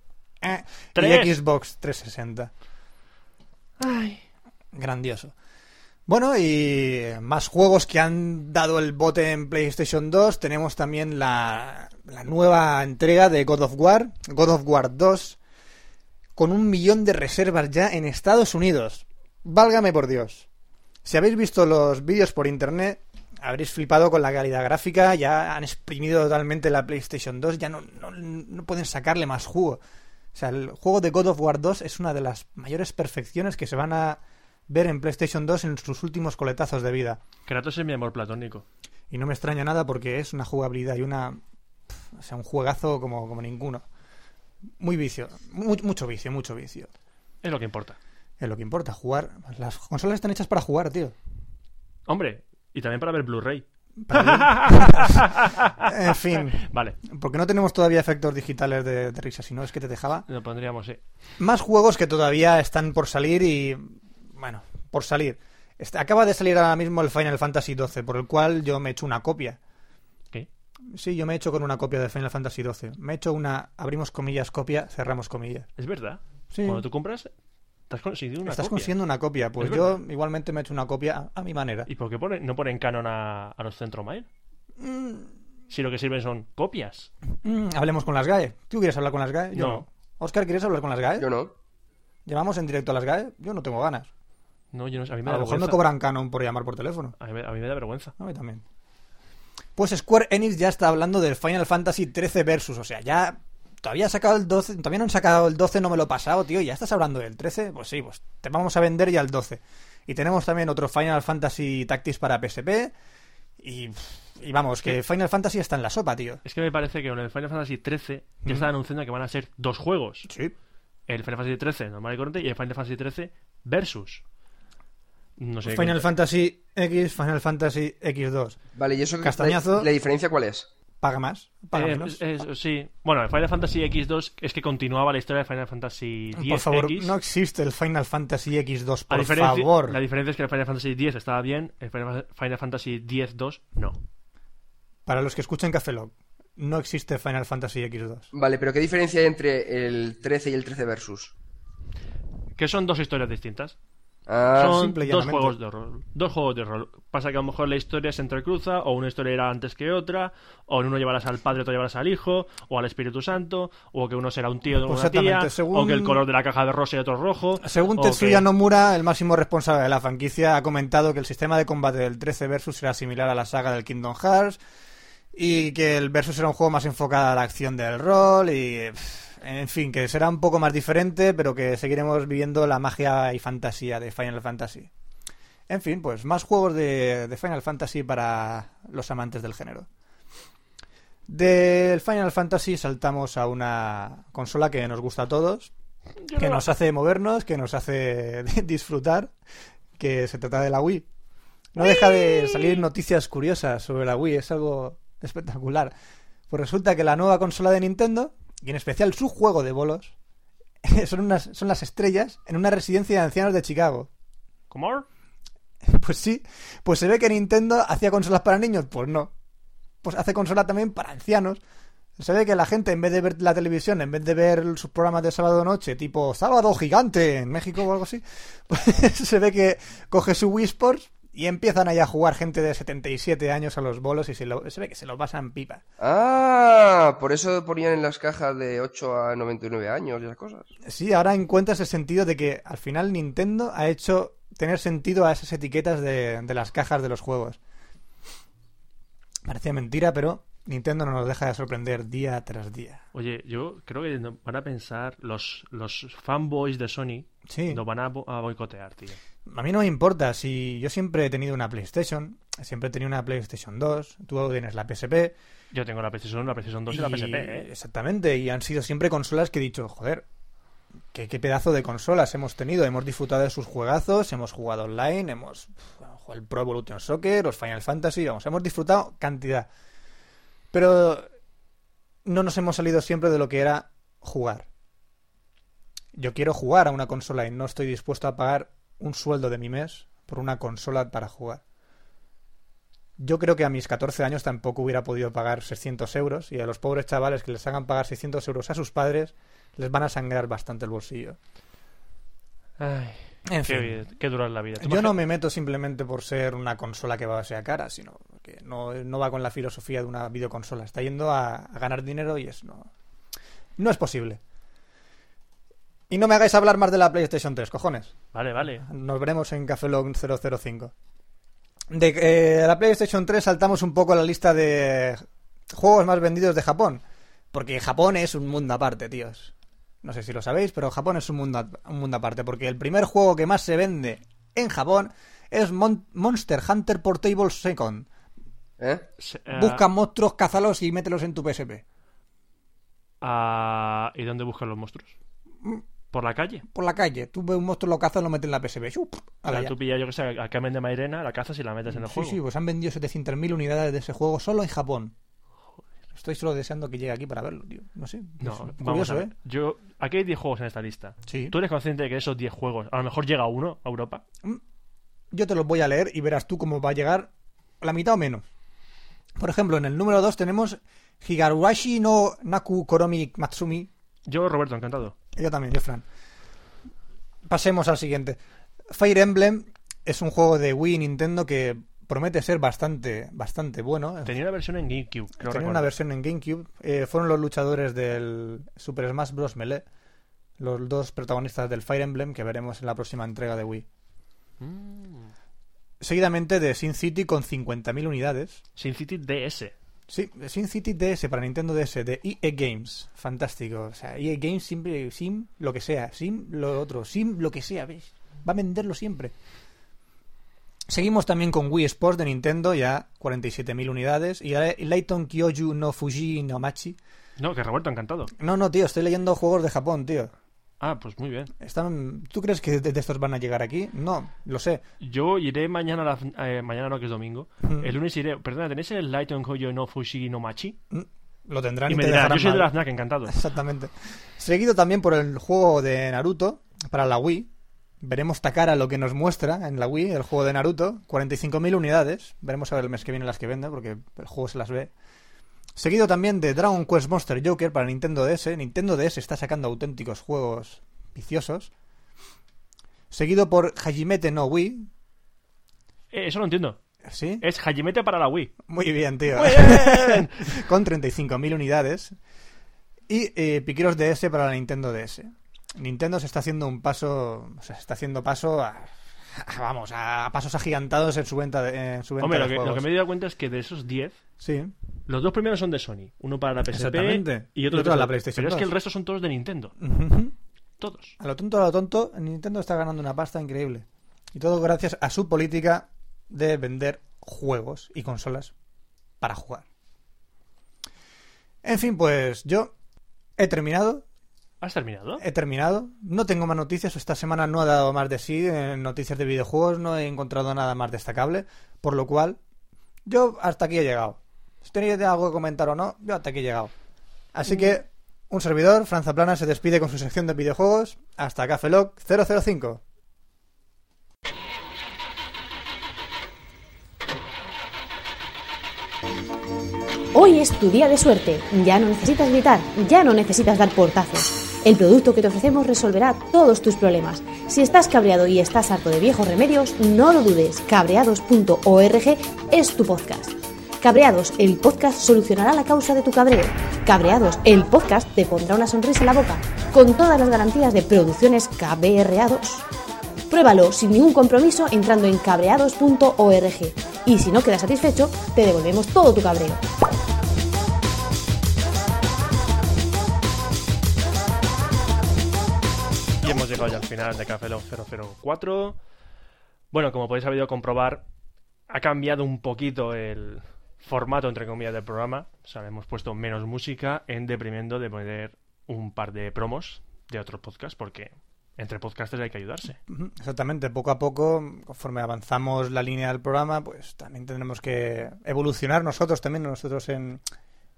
eh, y. Xbox 360. Grandioso. Bueno, y más juegos que han dado el bote en PlayStation 2. Tenemos también la, la nueva entrega de God of War, God of War 2, con un millón de reservas ya en Estados Unidos. Válgame por Dios. Si habéis visto los vídeos por internet, habréis flipado con la calidad gráfica. Ya han exprimido totalmente la PlayStation 2. Ya no, no, no pueden sacarle más jugo. O sea, el juego de God of War 2 es una de las mayores perfecciones que se van a ver en PlayStation 2 en sus últimos coletazos de vida. Kratos es mi amor platónico. Y no me extraña nada porque es una jugabilidad y una. O sea, un juegazo como, como ninguno. Muy vicio. Mu- mucho vicio, mucho vicio. Es lo que importa. Es lo que importa, jugar. Las consolas están hechas para jugar, tío. Hombre, y también para ver Blu-ray. En fin, Vale, porque no tenemos todavía efectos digitales de, de risa, si no es que te dejaba. lo pondríamos, sí. Más juegos que todavía están por salir y. Bueno, por salir. Este- acaba de salir ahora mismo el Final Fantasy XII, por el cual yo me he hecho una copia. ¿Qué? Sí, yo me he hecho con una copia de Final Fantasy XII. Me he hecho una, abrimos comillas, copia, cerramos comillas. Es verdad. Sí. Cuando tú compras, te has conseguido una Estás copia. consiguiendo una copia. Pues Es yo igualmente me he hecho una copia a, a mi manera. ¿Y por qué pone- no ponen canon a, a los Centromail? Mm, Si lo que sirven son copias. mm, hablemos con las GAE. ¿Tú quieres hablar con las GAE? Yo No. no. Oscar, ¿quieres hablar con las GAE? Yo no. ¿Llamamos en directo a las GAE? Yo no tengo ganas. No, yo no sé, a mí me A da lo mejor me cobran canon por llamar por teléfono. A mí, me- a mí me da vergüenza. A mí también. Pues Square Enix ya está hablando del Final Fantasy 13 Versus. O sea, ya. Todavía ha sacado el 12. Todavía no han sacado el 12, no me lo he pasado, tío. ¿Ya estás hablando del 13? Pues sí, pues te vamos a vender ya el 12. Y tenemos también otro Final Fantasy Tactics para PSP. Y. Y vamos, que Final Fantasy está en la sopa, tío. Es que me parece que con el Final Fantasy XIII ya están anunciando que van a ser dos juegos. Sí. El Final Fantasy XIII normal y corriente y el Final Fantasy XIII Versus. No sé. Final Fantasy X, Final Fantasy X2. Vale, ¿y eso Castañazo. La, la diferencia cuál es? Paga más, paga Eh, menos. es- sí. Bueno, el Final Fantasy X2 es que continuaba la historia de Final Fantasy X. por favor, no existe el Final Fantasy X2, La por favor. la diferencia es que el Final Fantasy X estaba bien, el Final Final Fantasy X-2 no. Para los que escuchen Café Lock, no existe Final Fantasy X2. Vale, pero ¿qué diferencia hay entre el 13 y el 13 versus? Que son dos historias distintas. Ah, son simple y dos juegos de rol. Dos juegos de rol. Pasa que a lo mejor la historia se entrecruza, o una historia era antes que otra, o en uno llevarás al padre, otro llevarás al hijo, o al Espíritu Santo, o que uno será un tío de Pues una tía, según- o que el color de la caja de rosa y otro rojo. Según Tetsuya que- Nomura, el máximo responsable de la franquicia, ha comentado que el sistema de combate del 13 Versus será similar a la saga del Kingdom Hearts y que el Versus será un juego más enfocado a la acción del rol y... pff, En fin, que será un poco más diferente, pero que seguiremos viviendo la magia y fantasía de Final Fantasy. En fin, pues más juegos de, de Final Fantasy para los amantes del género. Del Final Fantasy saltamos a una consola que nos gusta a todos, que no- nos hace movernos, que nos hace disfrutar, que se trata de la Wii. No deja de salir noticias curiosas sobre la Wii, es algo espectacular. Pues resulta que la nueva consola de Nintendo, y en especial su juego de bolos, son, unas, son las estrellas en una residencia de ancianos de Chicago. ¿Cómo? Pues sí, pues se ve que Nintendo hacía consolas para niños, pues no. Pues hace consola también para ancianos. Se ve que la gente, en vez de ver la televisión, en vez de ver sus programas de sábado noche, tipo Sábado Gigante en México o algo así, pues se ve que coge su Wii Sports y empiezan ahí a jugar gente de 77 años a los bolos y se, lo- se ve que se lo pasan pipa. Ah, por eso ponían en las cajas de 8 a 99 años y esas cosas. Sí, ahora encuentras el sentido de que al final Nintendo ha hecho tener sentido a esas etiquetas de, de las cajas de los juegos. Parecía mentira, pero Nintendo no nos deja de sorprender día tras día. Oye, yo creo que van a pensar los, los fanboys de Sony, Sí. lo van a, bo- a boicotear, tío. A mí no me importa, si yo siempre he tenido una PlayStation, siempre he tenido una PlayStation 2, tú tienes la PSP. Yo tengo la PlayStation 1, la PlayStation 2 y, la PSP, ¿eh? Exactamente, y han sido siempre consolas que he dicho, joder, qué, qué pedazo de consolas hemos tenido, hemos disfrutado de sus juegazos, hemos jugado online, hemos pf, o el Pro Evolution Soccer, los Final Fantasy, vamos, hemos disfrutado cantidad. Pero no nos hemos salido siempre de lo que era jugar. Yo quiero jugar a una consola y no estoy dispuesto a pagar un sueldo de mi mes por una consola para jugar. Yo creo que a mis 14 años tampoco hubiera podido pagar 600 euros y a los pobres chavales que les hagan pagar 600 euros a sus padres les van a sangrar bastante el bolsillo. Ay, En qué, fin. qué dura la vida. ¿Te Yo no me meto simplemente por ser una consola que va a ser cara, sino que no, no va con la filosofía de una videoconsola. Está yendo a, a ganar dinero y es no, no es posible. Y no me hagáis hablar más de la PlayStation 3, cojones. Vale, vale. Nos veremos en Café Log 005. De eh, la PlayStation 3 saltamos un poco la lista de juegos más vendidos de Japón. Porque Japón es un mundo aparte, tíos. No sé si lo sabéis, pero Japón es un mundo, un mundo aparte. Porque el primer juego que más se vende en Japón es Mon- Monster Hunter Portable Second. ¿Eh? Eh, Busca monstruos, cázalos y mételos en tu PSP. ah, ¿Y dónde buscan los monstruos? Mm. ¿Por la calle? Por la calle. Tú ves un monstruo, lo cazas, lo metes en la Ala, sea, ya. tú pillas, yo que sé, a Carmen de Mairena, la cazas y la metes en el Sí, juego. sí, pues han vendido 700.000 unidades de ese juego solo en Japón. Estoy solo deseando que llegue aquí para verlo, tío. No sé. No, es curioso, a. ¿eh? Yo, aquí hay 10 juegos en esta lista. Sí. ¿Tú eres consciente de que esos 10 juegos, a lo mejor llega uno a Europa? Yo te los voy a leer y verás tú cómo va a llegar la mitad o menos. Por ejemplo, en el número 2 tenemos Higaruashi no Naku Koromi Matsumi. Yo, Roberto, encantado. Yo también, yo, Fran. Pasemos al siguiente. Fire Emblem es un juego de Wii Nintendo que promete ser bastante, bastante bueno. Tenía una versión en GameCube, creo Tenía una versión en GameCube. Eh, fueron los luchadores del Super Smash Bros. Melee. Los dos protagonistas del Fire Emblem que veremos en la próxima entrega de Wii. Mm. Seguidamente de Sin City con 50.000 unidades. Sin City DS. Sí, Sin City DS para Nintendo DS de EA Games. Fantástico. O sea, EA Games siempre, Sim, lo que sea. Sim, lo otro. Sim, lo que sea, ¿ves? Va a venderlo siempre. Seguimos también con Wii Sports de Nintendo, ya 47.000 unidades. Y Layton Kyoju no Fuji no Machi. No, que Roberto, encantado. No, no, tío, estoy leyendo juegos de Japón, tío. Ah, pues muy bien. Están... ¿Tú crees que de estos van a llegar aquí? No, lo sé. Yo iré mañana, a la- eh, mañana no, que es domingo. Mm. El lunes iré. Perdona, ¿tenéis el Light on Koyo no Fushi no Machi? Lo tendrán Y y, me te dirá, dejarán yo soy de la FNAC, encantado. Exactamente. Seguido también por el juego de Naruto para la Wii. Veremos Takara lo que nos muestra en la Wii, el juego de Naruto. 45.000 unidades. Veremos a ver el mes que viene las que venda, porque el juego se las ve. Seguido también de Dragon Quest Monster Joker para Nintendo DS. Nintendo DS está sacando auténticos juegos viciosos. Seguido por Hajimete no Wii. Eh, eso no entiendo. ¿Sí? Es Hajimete para la Wii. Muy bien, tío. ¡Muy bien! Con 35.000 unidades. Y eh, Piqueros DS para la Nintendo DS. Nintendo se está haciendo un paso. O sea, se está haciendo paso a. vamos, a pasos agigantados en su venta de, en su venta Hombre, de lo que, lo juegos. que me he dado cuenta es que de esos 10, Sí, los dos primeros son de Sony. Uno para la PSP y otro, Y otro de a la PlayStation. Pero es que 2. el resto son todos de Nintendo. Todos. A lo tonto, a lo tonto, Nintendo está ganando una pasta increíble. Y todo gracias a su política de vender juegos y consolas para jugar. En fin, pues yo he terminado. ¿Has terminado? He terminado. No tengo más noticias. Esta semana no ha dado más de sí en noticias de videojuegos. No he encontrado nada más destacable. Por lo cual, yo hasta aquí he llegado. Si tenéis algo que comentar o no, yo hasta aquí he llegado. Así que, un servidor, Franza Plana, se despide con su sección de videojuegos. Hasta Café Lock 005. Hoy es tu día de suerte. Ya no necesitas gritar, ya no necesitas dar portazos. El producto que te ofrecemos resolverá todos tus problemas. Si estás cabreado y estás harto de viejos remedios, no lo dudes. Cabreados.org es tu podcast. Cabreados, el podcast solucionará la causa de tu cabreo. Cabreados, el podcast te pondrá una sonrisa en la boca, con todas las garantías de producciones cabreados. Pruébalo sin ningún compromiso entrando en cabreados.org. Y si no quedas satisfecho, te devolvemos todo tu cabreo. Llegado al final de Café Lock 004. Bueno, como podéis haber ido a comprobar, ha cambiado un poquito el formato, entre comillas, del programa. O sea, hemos puesto menos música en deprimiendo de poner un par de promos de otros podcasts, porque entre podcasters hay que ayudarse. Exactamente, poco a poco, conforme avanzamos la línea del programa, pues también tendremos que evolucionar nosotros también, nosotros en,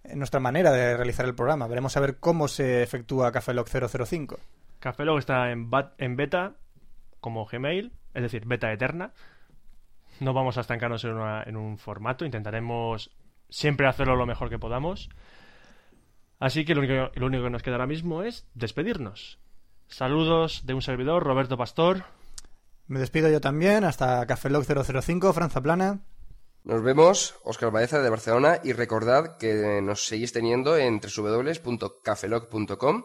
en nuestra manera de realizar el programa. Veremos a ver cómo se efectúa Café Lock 005. Café Lock está en, beta como Gmail, es decir, beta eterna. No vamos a estancarnos en, una- en un formato, intentaremos siempre hacerlo lo mejor que podamos. Así que lo único, lo único que nos queda ahora mismo es despedirnos. Saludos de un servidor, Roberto Pastor. Me despido yo también, hasta Café Lock 005, Franza Plana. Nos vemos, Óscar Baeza de Barcelona, y recordad que nos seguís teniendo en www.cafelog.com,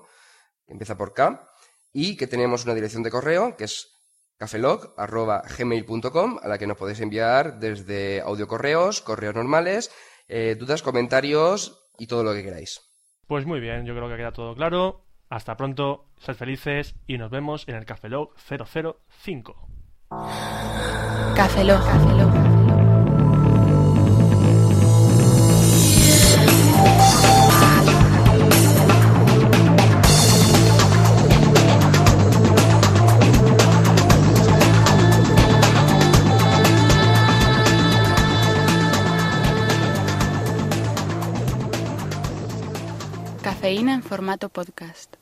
que empieza por K, y que tenemos una dirección de correo que es cafelog.gmail.com, a la que nos podéis enviar desde audiocorreos, correos normales, eh, dudas, comentarios y todo lo que queráis. Pues muy bien, yo creo que queda todo claro. Hasta pronto, sed felices y nos vemos en el Café Log 005. Café Lock. Cafeína en formato podcast.